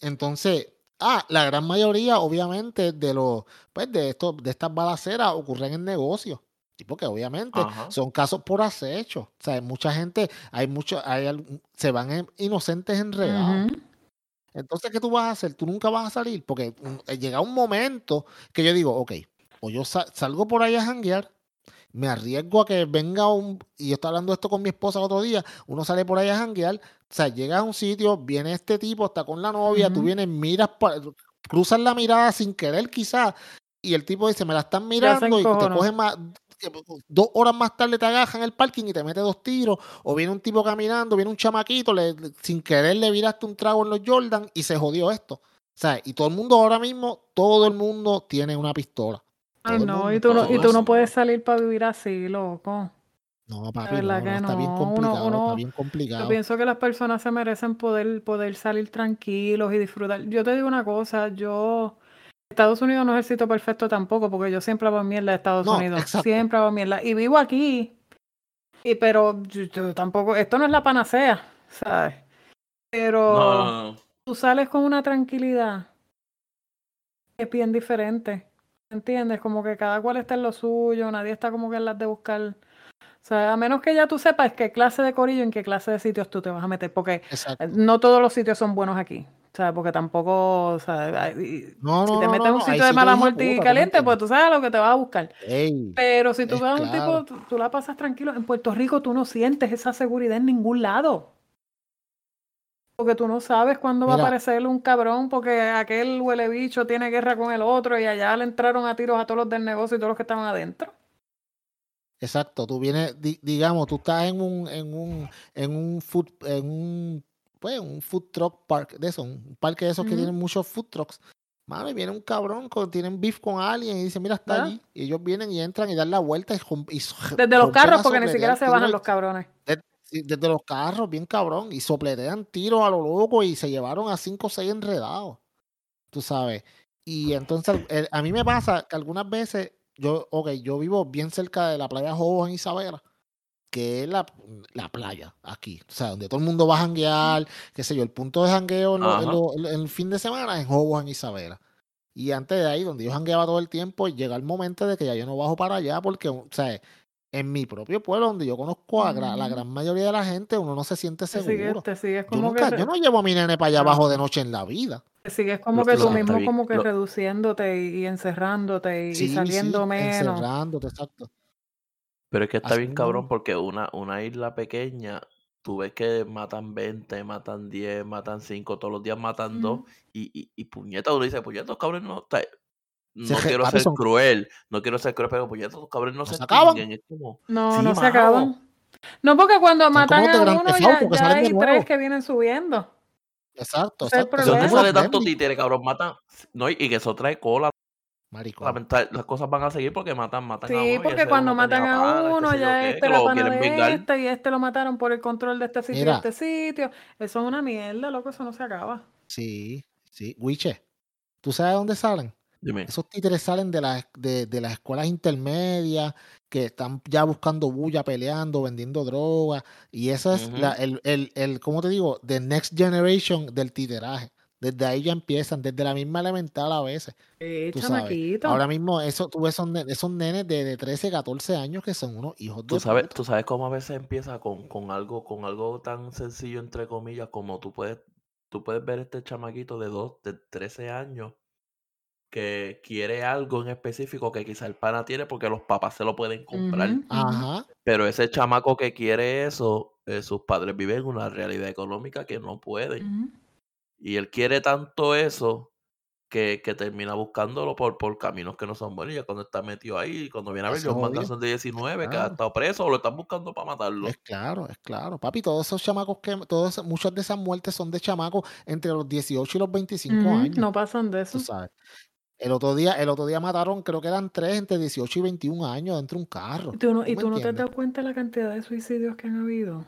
Entonces, ah, la gran mayoría, obviamente, de los, pues, de estos, de estas balaceras ocurren en negocios. Y porque obviamente son casos por acecho. O sea, mucha gente, hay mucho, hay, se van inocentes enredados. Entonces, ¿qué tú vas a hacer? Tú nunca vas a salir. Porque mm, eh, llega un momento que yo digo, ok, o yo salgo por ahí a janguear, me arriesgo a que venga un, y yo estaba hablando esto con mi esposa otro día, uno sale por ahí a janguear, o sea, llegas a un sitio, viene este tipo, está con la novia, tú vienes, miras, cruzas la mirada sin querer quizás, y el tipo dice, me la están mirando y te coge más, dos horas más tarde te agaja en el parking y te mete dos tiros, o viene un tipo caminando, viene un chamaquito, le, sin querer le viraste un trago en los Jordan y se jodió esto. Sea, y todo el mundo ahora mismo, todo el mundo tiene una pistola. Ay, no, y tú no, y tú no puedes salir para vivir así, loco. No, papi, no, está bien complicado, está bien complicado. Yo pienso que las personas se merecen poder, poder salir tranquilos y disfrutar. Yo te digo una cosa, yo... Estados Unidos no es el sitio perfecto tampoco, porque yo siempre hago mierda de Estados Unidos. Siempre hago mierda. Y vivo aquí. Y pero yo, tampoco, esto no es la panacea, ¿sabes? Pero tú sales con una tranquilidad. Es bien diferente. ¿Entiendes? Como que cada cual está en lo suyo, nadie está como que en las de buscar o sea, a menos que ya tú sepas qué clase de corillo, en qué clase de sitios tú te vas a meter, porque no todos los sitios son buenos aquí. O sea, porque tampoco, o sea, no, si te metes en un sitio de mala muerte y caliente, pues tú sabes lo que te vas a buscar. Pero si tú vas a un tipo, tú, la pasas tranquilo. En Puerto Rico tú no sientes esa seguridad en ningún lado. Porque tú no sabes cuándo va a aparecer un cabrón, porque aquel huele bicho tiene guerra con el otro y allá le entraron a tiros a todos los del negocio y todos los que estaban adentro. Exacto, tú vienes, digamos, tú estás en un, en un, en un food, en un, pues, un food truck park de eso, un parque de esos que tienen muchos food trucks. Mano, y viene un cabrón, con, tienen beef con alguien y dice, mira, está allí. Y ellos vienen y entran y dan la vuelta y, Desde los carros, porque ni siquiera se bajan los cabrones. Desde, los carros, bien cabrón. Y sopletean tiros a lo loco y se llevaron a cinco o seis enredados. Tú sabes. Y entonces, a mí me pasa que algunas veces yo, ok, yo vivo bien cerca de la playa Jobos en Isabela, que es la, la, playa aquí, o sea, donde todo el mundo va a janguear, qué sé yo, el punto de jangueo en, el fin de semana es Jobos en Isabela. Y antes de ahí, donde yo jangueaba todo el tiempo, llega el momento de que ya yo no bajo para allá porque, o sea, en mi propio pueblo, donde yo conozco a la gran mayoría de la gente, uno no se siente seguro. yo, no llevo a mi nene para allá abajo de noche en la vida. Te sigues como que tú mismo como que reduciéndote y, encerrándote y, saliendo menos. Encerrándote, exacto. Pero es que está bien cabrón porque una, una isla pequeña, tú ves que matan 20, matan 10, matan 5, todos los días matan 2 y, y, y puñeta, uno dice, puñeta, cabrón, no, no quiero ser cruel, no quiero ser cruel, pero pues ya estos cabrones no se, acaban. No, no se acaban. No, porque cuando matan a uno ya, ya hay tres que vienen subiendo. Exacto, exacto. ¿Dónde sale tanto títere, cabrón? Matan. No, y que eso trae cola. Maricón. Las cosas van a seguir porque matan, matan sí, a uno. Sí, porque cuando matan a uno, ya este la pana de este y este lo mataron por el control de este sitio y este sitio. Eso es una mierda, loco, eso no se acaba. Sí, sí. Wiche, ¿tú sabes dónde salen? Esos títeres salen de, las de, las escuelas intermedias que están ya buscando bulla, peleando, vendiendo drogas. Y esa es la, el, el, el, ¿cómo te digo? The next generation del titeraje. Desde ahí ya empiezan, desde la misma elemental a veces. Eh, Ahora mismo, eso, tú ves esos, nenes de, de, 13, 14 años que son unos hijos ¿Tú sabes, Tú sabes cómo a veces empieza con, con, algo, con algo tan sencillo, entre comillas, como tú puedes, tú puedes ver este chamaquito de 2, de 13 años que quiere algo en específico que quizá el pana tiene porque los papás se lo pueden comprar. Pero ese chamaco que quiere eso, eh, sus padres viven en una realidad económica que no pueden. Y él quiere tanto eso que, que termina buscándolo por, por caminos que no son buenos. Y ya cuando está metido ahí, cuando viene a ver, Mangan obvio. son de 19, que ha estado preso o lo están buscando para matarlo. Es claro, es claro. Papi, todos esos chamacos que, todos, muchas de esas muertes son de chamacos entre los 18 y los 25 Ujú, años. No pasan de Tú eso. sabes. El otro día, el otro día mataron, creo que eran tres entre 18 y 21 años dentro de un carro. ¿Y tú no, ¿Tú y me tú no te has dado cuenta de la cantidad de suicidios que han habido?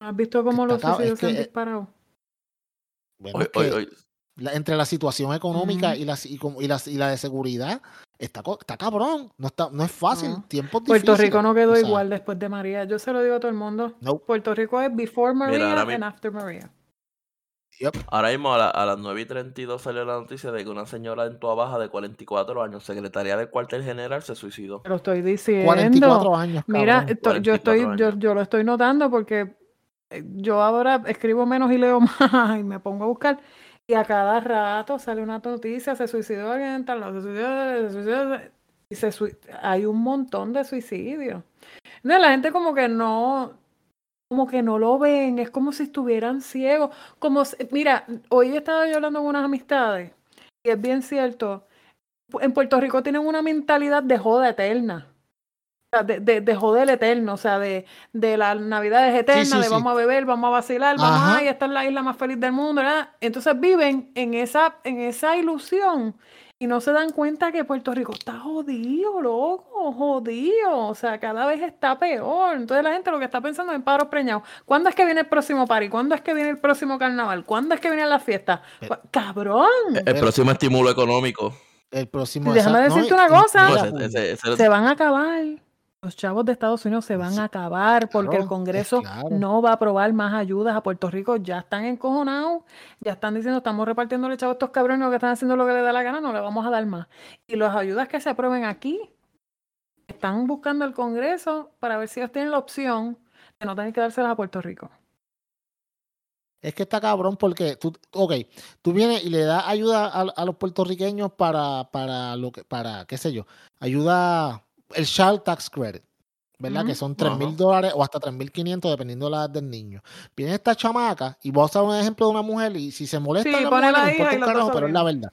¿Has visto cómo los suicidios se han eh, disparado? Bueno, es la- entre la situación económica y la, y, como- y la, y la de seguridad, está, está cabrón. No, está, no es fácil. Puerto. Rico no quedó igual después de María. Yo se lo digo a todo el mundo. No. Puerto Rico es before Mira, María ahora mi- and after María. Yep. Ahora mismo a, la- a las 9 y 32 salió la noticia de que una señora en Tua Baja de 44 años, secretaria del cuartel general, se suicidó. Te lo estoy diciendo. 44 años, Mira, yo 44 estoy, yo, años. yo lo estoy notando porque eh, yo ahora escribo menos y leo más y me pongo a buscar y a cada rato sale una noticia, se suicidó alguien, tal, no, se suicidó, se suicidó, y se hay un montón de suicidios. No, la gente como que no, como que no lo ven, es como si estuvieran ciegos, como, si- mira, hoy estaba yo hablando con unas amistades y es bien cierto, en Puerto Rico tienen una mentalidad de joda eterna. De, de, de joder eterno, o sea, de, de las navidades eternas, sí, de sí. vamos a beber, vamos a vacilar, vamos Ajá. a esta es la isla más feliz del mundo, ¿verdad? Entonces viven en esa, en esa ilusión y no se dan cuenta que Puerto Rico está jodido, loco, jodido, o sea, cada vez está peor. Entonces la gente lo que está pensando es en paros preñados. ¿Cuándo es que viene el próximo party? ¿Cuándo es que viene el próximo carnaval? ¿Cuándo es que vienen las fiestas? Cu- ¡Cabrón! El próximo estímulo económico. El próximo. Y déjame no, decirte una cosa. No, mira, ese- ese- ese- se van a acabar. Los chavos de Estados Unidos se van a acabar porque claro, el es Congreso claro. no va a aprobar más ayudas a Puerto Rico. Ya están encojonados, ya están diciendo, estamos repartiéndole chavos a estos cabrones que están haciendo lo que les da la gana, no le vamos a dar más. Y las ayudas que se aprueben aquí, están buscando el Congreso para ver si ellos tienen la opción de no tener que dárselas a Puerto Rico. Es que está cabrón porque tú, ok, tú vienes y le das ayuda a, a los puertorriqueños para, para lo que, para, qué sé yo, ayuda, el Child Tax Credit, ¿verdad? Que son tres mil Ajá. dólares o hasta 3.500 dependiendo de la edad del niño. Viene esta chamaca y voy a usar un ejemplo de una mujer y si se molesta Sí, la mujer, la no importa un carajo, pero es la verdad.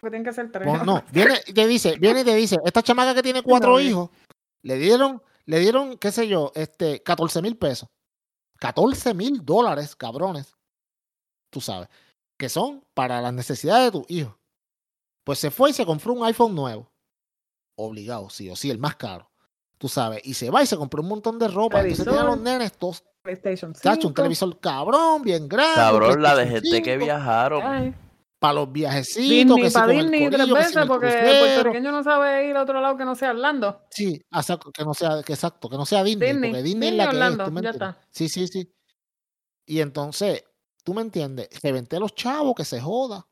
Porque tienen que ser tres. Pon- no, viene y te dice, viene y te dice, esta chamaca que tiene cuatro hijos, le dieron, le dieron, qué sé yo, este, 14 mil pesos. 14 mil dólares, cabrones. Tú sabes. Que son para las necesidades de tus hijos. Pues se fue y se compró un iPhone nuevo. Obligado, sí o sí, el más caro. Tú sabes. Y se va y se compró un montón de ropa. Entonces tiene a los nenes todos. PlayStation Tacho, un 5. televisor cabrón, bien grande. Cabrón, la de gente que 5, viajaron. Ay. Para los viajecitos, Disney, que para el Disney tres corillo, que en veces el porque el puertorriqueño no sabe ir a otro lado que no sea Orlando. Sí, que no sea, que exacto, que no sea Disney, Disney, porque Disney, es Disney, la que es, Orlando, ¿tú me ya está. Sí, sí, sí. Y entonces, tú me entiendes, se vente a los chavos, que se joda,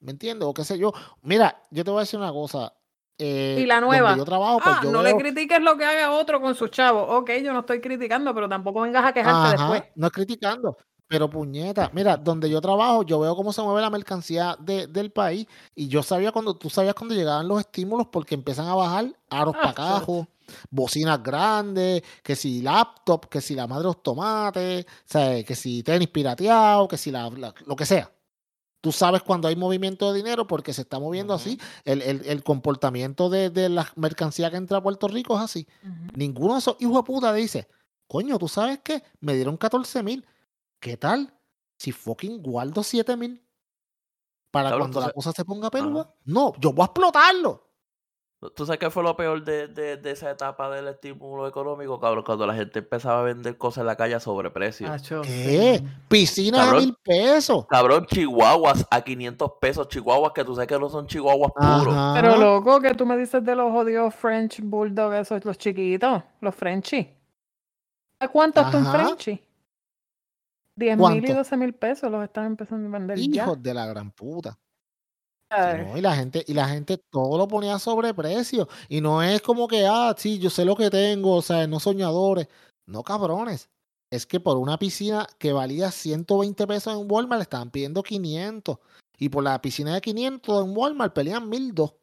¿me entiendes? O qué sé yo. Mira, yo te voy a decir una cosa. Eh, Y la nueva. yo trabajo, pues Ah, yo no le critiques lo que haga otro con sus chavos. Ok, yo no estoy criticando, pero tampoco vengas a quejarte Ajá, después. no es criticando, pero puñeta, mira, donde yo trabajo, yo veo cómo se mueve la mercancía de- del país y yo sabía cuando, tú sabías cuando llegaban los estímulos porque empiezan a bajar aros Ah, para cajos, bocinas grandes, que si laptop, que si la madre de los tomates, ¿sabes? que si tenis pirateado, que si la, la- lo que sea. Tú sabes cuando hay movimiento de dinero porque se está moviendo así. El, el- el comportamiento de, de la mercancía que entra a Puerto Rico es así. Ninguno de esos hijos de puta dice, coño, ¿tú sabes qué? Me dieron 14 mil. ¿Qué tal si fucking guardo 7 mil? Para cuando la sa- cosa se ponga peluda. No, yo voy a explotarlo. ¿Tú sabes qué fue lo peor de, de, de esa etapa del estímulo económico, cabrón? Cuando la gente empezaba a vender cosas en la calle a sobreprecio. ¿Qué? sí. Piscina Cabrón. a mil pesos. Cabrón, chihuahuas a 500 pesos. Chihuahuas que tú sabes que no son chihuahuas puros. Ajá. Pero loco, que tú me dices de los jodidos French Bulldog, esos, los chiquitos, los Frenchies. ¿A cuánto está un. Frenchie? 10 mil y ¿Cuánto? 12 mil pesos los están empezando a vender ya. Hijos de la gran puta. No, y la gente, y la gente todo lo ponía a sobreprecio. Y no es como que, ah, sí, yo sé lo que tengo, o sea, no soñadores. No, cabrones. Es que por una piscina que valía 120 pesos en Walmart le estaban pidiendo 500. Y por la piscina de 500 en Walmart pelean 1200.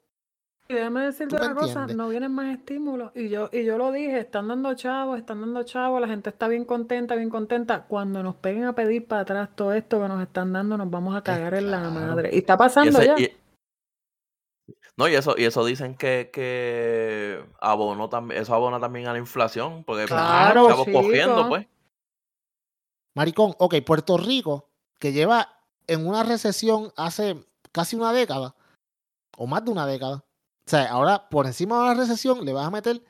Y déjame decirte una cosa, no vienen más estímulos. Y yo, y yo lo dije, están dando chavos, están dando chavos, la gente está bien contenta, bien contenta. Cuando nos peguen a pedir para atrás todo esto que nos están dando, nos vamos a cagar en la madre. Y está pasando ya. no, y eso, y eso dicen que, que abono también, eso abona también a la inflación, porque pues, claro, estamos cogiendo, pues. Maricón, ok, Puerto Rico, que lleva en una recesión hace casi una década, o más de una década, o sea, ahora por encima de la recesión le vas a meter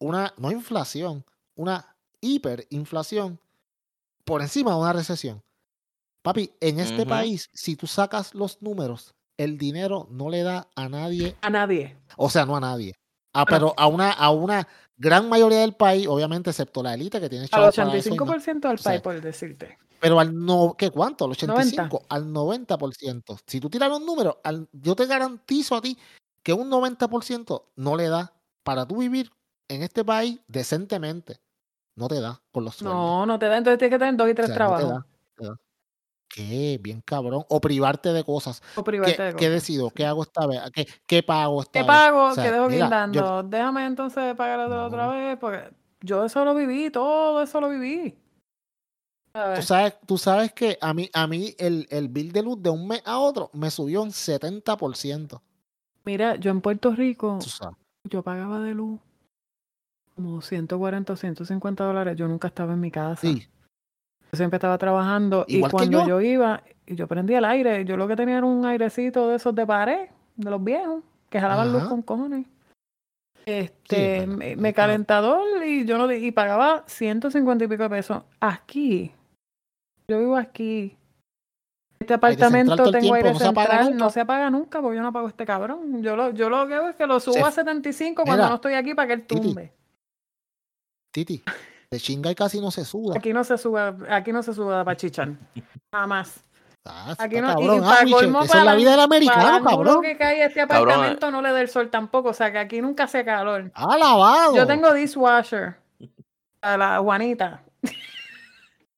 una, no inflación, una hiperinflación por encima de una recesión. Papi, en este país, si tú sacas los números, el dinero no le da a nadie. A nadie. O sea, no a nadie. Ah, pero a una, a una gran mayoría del país, obviamente, excepto la élite que tiene. Al 85% del país, por decirte. Pero al no, ¿qué cuánto? Al 85, al 90%. Si tú tiras los números, yo te garantizo a ti que un 90% no le da para tú vivir en este país decentemente. No te da con los sueldos. No, no te da, entonces tienes que tener dos y tres trabajos. ¿Qué? Bien cabrón. O privarte de cosas. O privarte ¿Qué, de cosas. ¿Qué decido? ¿Qué hago esta vez? ¿Qué, qué pago esta ¿Qué pago? ¿Qué dejo guindando? Déjame entonces pagar otra vez porque yo eso lo viví, todo eso lo viví. Tú sabes, tú sabes que a mí, a mí el, el bill de luz de un mes a otro me subió un 70%. Mira, yo en Puerto Rico, yo pagaba de luz como 140 o 150 dólares. Yo nunca estaba en mi casa. Sí. Yo siempre estaba trabajando y cuando yo. iba, y yo prendía el aire, yo lo que tenía era un airecito de esos de pared, de los viejos, que jalaban luz con cojones. Este, me, calentador y yo no y pagaba 150 y pico de pesos. Aquí, yo vivo aquí, este apartamento tengo aire no central, se no se apaga nunca porque yo no apago este cabrón. Yo lo, yo lo que hago es que lo subo a 75 cuando no estoy aquí para que él tumbe. Titi, de chinga y casi no se suda. Aquí no se suba, aquí no se suba para chichan. Jamás. Ah, aquí no, cabrón. Ah, esa es la vida del americano, cabrón. que cae este apartamento no le da el sol tampoco, o sea que aquí nunca hace calor. Ah, lavado. Yo tengo dishwasher. A la Juanita.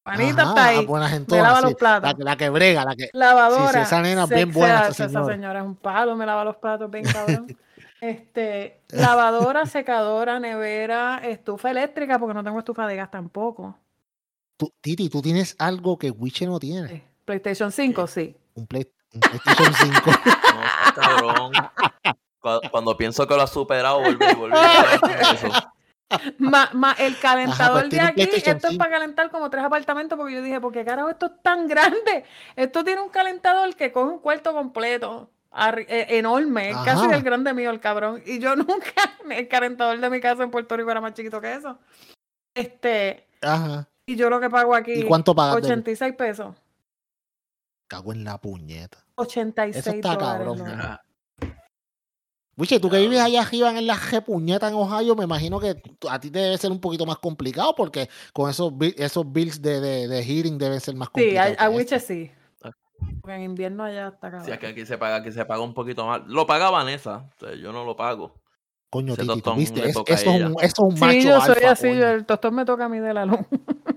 Juanita está ahí. Buena gente, me lava los platos. La, que brega, la que. Lavadora. esa nena es bien buena. Esa, señora. es un palo, me lava los platos bien cabrón. este, lavadora, secadora, nevera, estufa eléctrica, porque no tengo estufa de gas tampoco. Titi, tú tienes algo que Wiche no tiene. PlayStation 5, sí. Un, PlayStation 5. no, cabrón. Cuando, pienso que lo ha superado, vuelve y eso más el calentador pues de aquí, esto es para calentar como tres apartamentos, porque yo dije, ¿por qué carajo esto es tan grande? Esto tiene un calentador que coge un cuarto completo, e, enorme, casi del grande mío el cabrón. Y yo nunca, el calentador de mi casa en Puerto Rico era más chiquito que eso. Este. Ajá. Y yo lo que pago aquí. ¿Y cuánto pagas? 86 pesos. Cago en la puñeta. 86 Eso está cabrón. Wiche, tú que vives allá arriba en la puñeta en Ohio, me imagino que a ti te debe ser un poquito más complicado porque con esos, esos bills de, de, de hearing deben ser más complicados. Sí, a, Wiche sí. Ah. Porque en invierno allá está cabrón. Sí, que aquí se paga, aquí se paga un poquito más. Lo paga Vanessa, yo no lo pago. Coño, Titi, ¿viste? eso, es un, eso es un macho Sí, yo soy así, el tostón me toca a mí de la luz.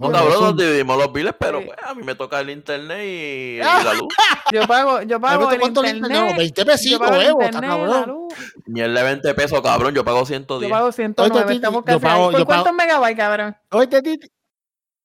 No, cabrón, nos dividimos los biles, pero pues, a mí me toca el internet y, la luz. Yo pago, yo pago el internet. No, 20 pesitos, eh, cabrón. Ni el de 20 pesos, cabrón, yo pago 110. Yo pago 109, estamos casi pago, ¿Por cuántos megabytes, cabrón? Oye, Titi.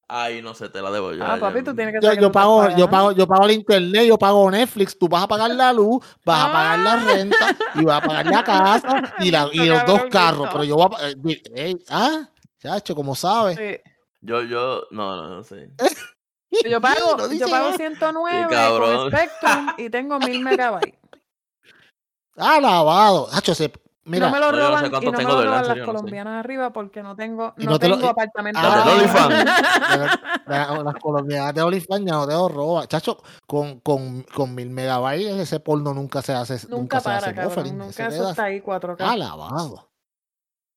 Ay, no sé, te la debo yo. Ah, papi, tú tienes que yo, yo pago, yo pago, yo pago el internet, yo pago Netflix, tú vas a pagar la luz, vas a pagar la ah. renta y vas a pagar la casa y, la, y los dos carros, pero yo voy a eh, eh, ah, chacho, como sabes. Sí. Yo, yo, no, no, no sé. Yo pago, yo pago 109 con Spectrum y tengo 1000 megabytes. Lavado. Hacho, se, mira, no me lo roban no y no me lo roban las colombianas arriba porque no tengo, no, no tengo lo, apartamento. Ah, las colombianas de OnlyFans ya no te lo roban. Chacho, con, con, con 1000 megabytes ese porno nunca se hace. Nunca, nunca para, se hace cabrón, Nunca eso está ahí 4K.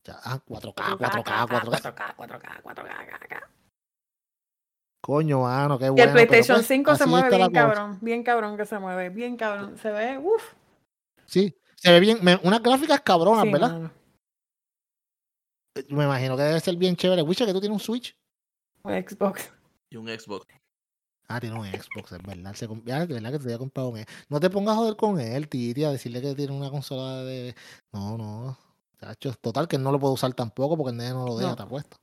Ah, lavado. 4K, 4K, 4K, 4K, 4K, 4K, Coño, mano, qué bueno. Y el PlayStation 5 pues, se mueve bien cabrón, bien cabrón que se mueve, bien cabrón. Se ve, uff. Sí, se ve bien, unas gráficas cabronas, ¿verdad? Me imagino que debe ser bien chévere. Wicha, que tú tienes un Switch. Un Xbox. Y un Xbox. Ah, tiene un Xbox, es verdad. Se, ya, es verdad que te había comprado un No te pongas a joder con él, Titi, a decirle que tiene una consola de. No, no. Chacho, total, que no lo puedo usar tampoco porque el nene no lo deja, te apuesto.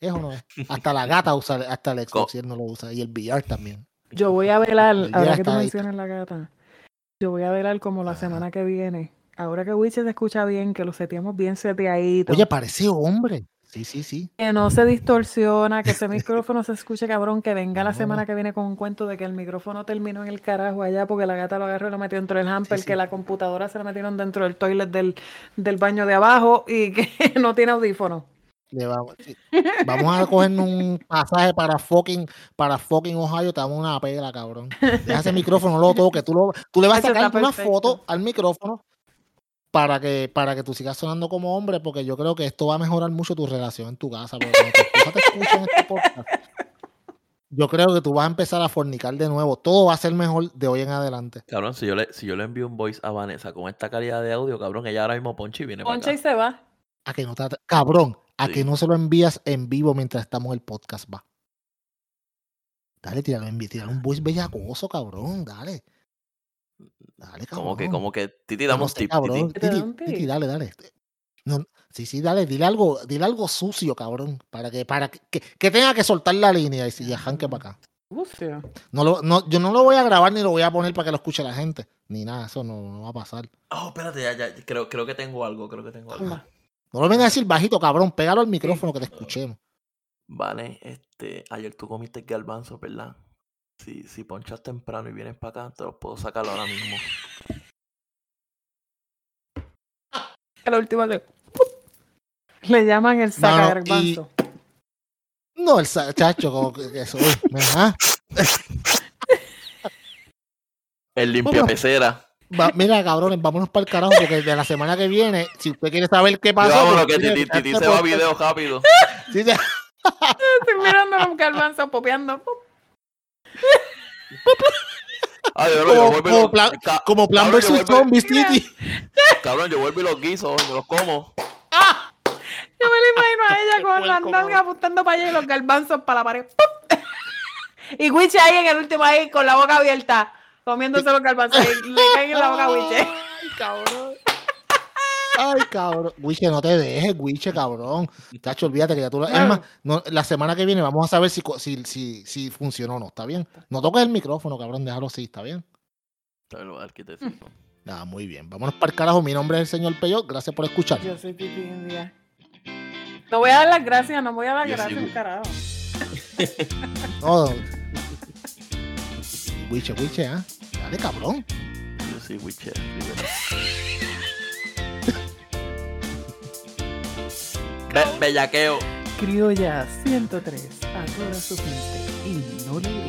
Eso no es. Hasta la gata usa, hasta el Xbox y él no lo usa. Y el VR también. Yo voy a velar, ahora que tú mencionas la gata, yo voy a velar como la semana que viene. Ahora que Witcher se escucha bien, que lo seteamos bien seteadito. Oye, parece hombre. Sí, sí, sí. Que no se distorsiona, que ese micrófono se escuche cabrón, que venga la semana que viene con un cuento de que el micrófono terminó en el carajo allá porque la gata lo agarró y lo metió dentro del hamper, que la computadora se la metieron dentro del toilet del, del baño de abajo y que no tiene audífono. vamos, vamos, a coger un pasaje para fucking, para fucking Ohio, te damos una pela, cabrón. Deja ese micrófono, no lo toques, tú, lo, tú le vas a sacar una foto al micrófono para que, para que tú sigas sonando como hombre, porque yo creo que esto va a mejorar mucho tu relación en tu casa. Porque cuando te escuchan este podcast, yo creo que tú vas a empezar a fornicar de nuevo. Todo va a ser mejor de hoy en adelante. Cabrón, si yo le, si yo le envío un voice a Vanessa con esta calidad de audio, cabrón, ella ahora mismo ponche y viene Ponche y se va. A que no te, cabrón, a que no se lo envías en vivo mientras estamos en el podcast, va. Dale, tíralo, tíralo un voice bellacoso, cabrón, dale. Dale, cabrón. Como que, como que, Titi, damos tip. Titi. dale, dale. No, sí, sí, dale, dile algo, dile algo sucio, cabrón, para que, para que, que, tenga que soltar la línea y si arranque para acá. Sucio. No lo, no, yo no lo voy a grabar ni lo voy a poner para que lo escuche la gente, ni nada, eso no, no va a pasar. Oh, espérate, ya, ya, creo, creo que tengo algo, creo que tengo algo. No lo vengas a decir bajito, cabrón, pégalo al micrófono que te escuchemos. Vale, este, ayer tú comiste galbanzo, ¿verdad? Si, si ponchas temprano y vienes para acá, te los puedo sacar ahora mismo. La última le... le llaman el saca No, el chacho, como que eso. el limpia pecera. mira, cabrones, vámonos para el carajo porque de la semana que viene, si usted quiere saber qué pasó. Vámonos, pues, que Titi se va a video rápido. Sí, Estoy mirando a un garbanzo popeando. Ay, como, como, plan, como plan versus zombies, Titi. Cabrón, yo vuelvo y los guiso, me los como. ¡Ah! Yo me lo imagino a ella con la nalgas apuntando para allá y los garbanzos para la pared. y Wiche ahí en el último ahí con la boca abierta, comiéndose los garbanzos. le caen en la boca a Wiche. Ay, cabrón. Ay, cabrón. Wiche, no te dejes, Wiche, cabrón. Tacho, olvídate que ya tú. Es más, la semana que viene vamos a saber si, si, si, si funcionó o no. ¿Está bien? No toques el micrófono, cabrón. Déjalo así, ¿está bien? Nada, muy bien. Vámonos para el carajo. Mi nombre es el señor Peyot. Gracias por escuchar. Yo soy Titi India. No voy a dar las gracias, no voy a dar gracias, carajo. no. Wiche, Wiche, ¿ah? ¿eh? Dale, cabrón. Yo soy Wiche. Be bellaqueo. Criolla 103, a toda su gente.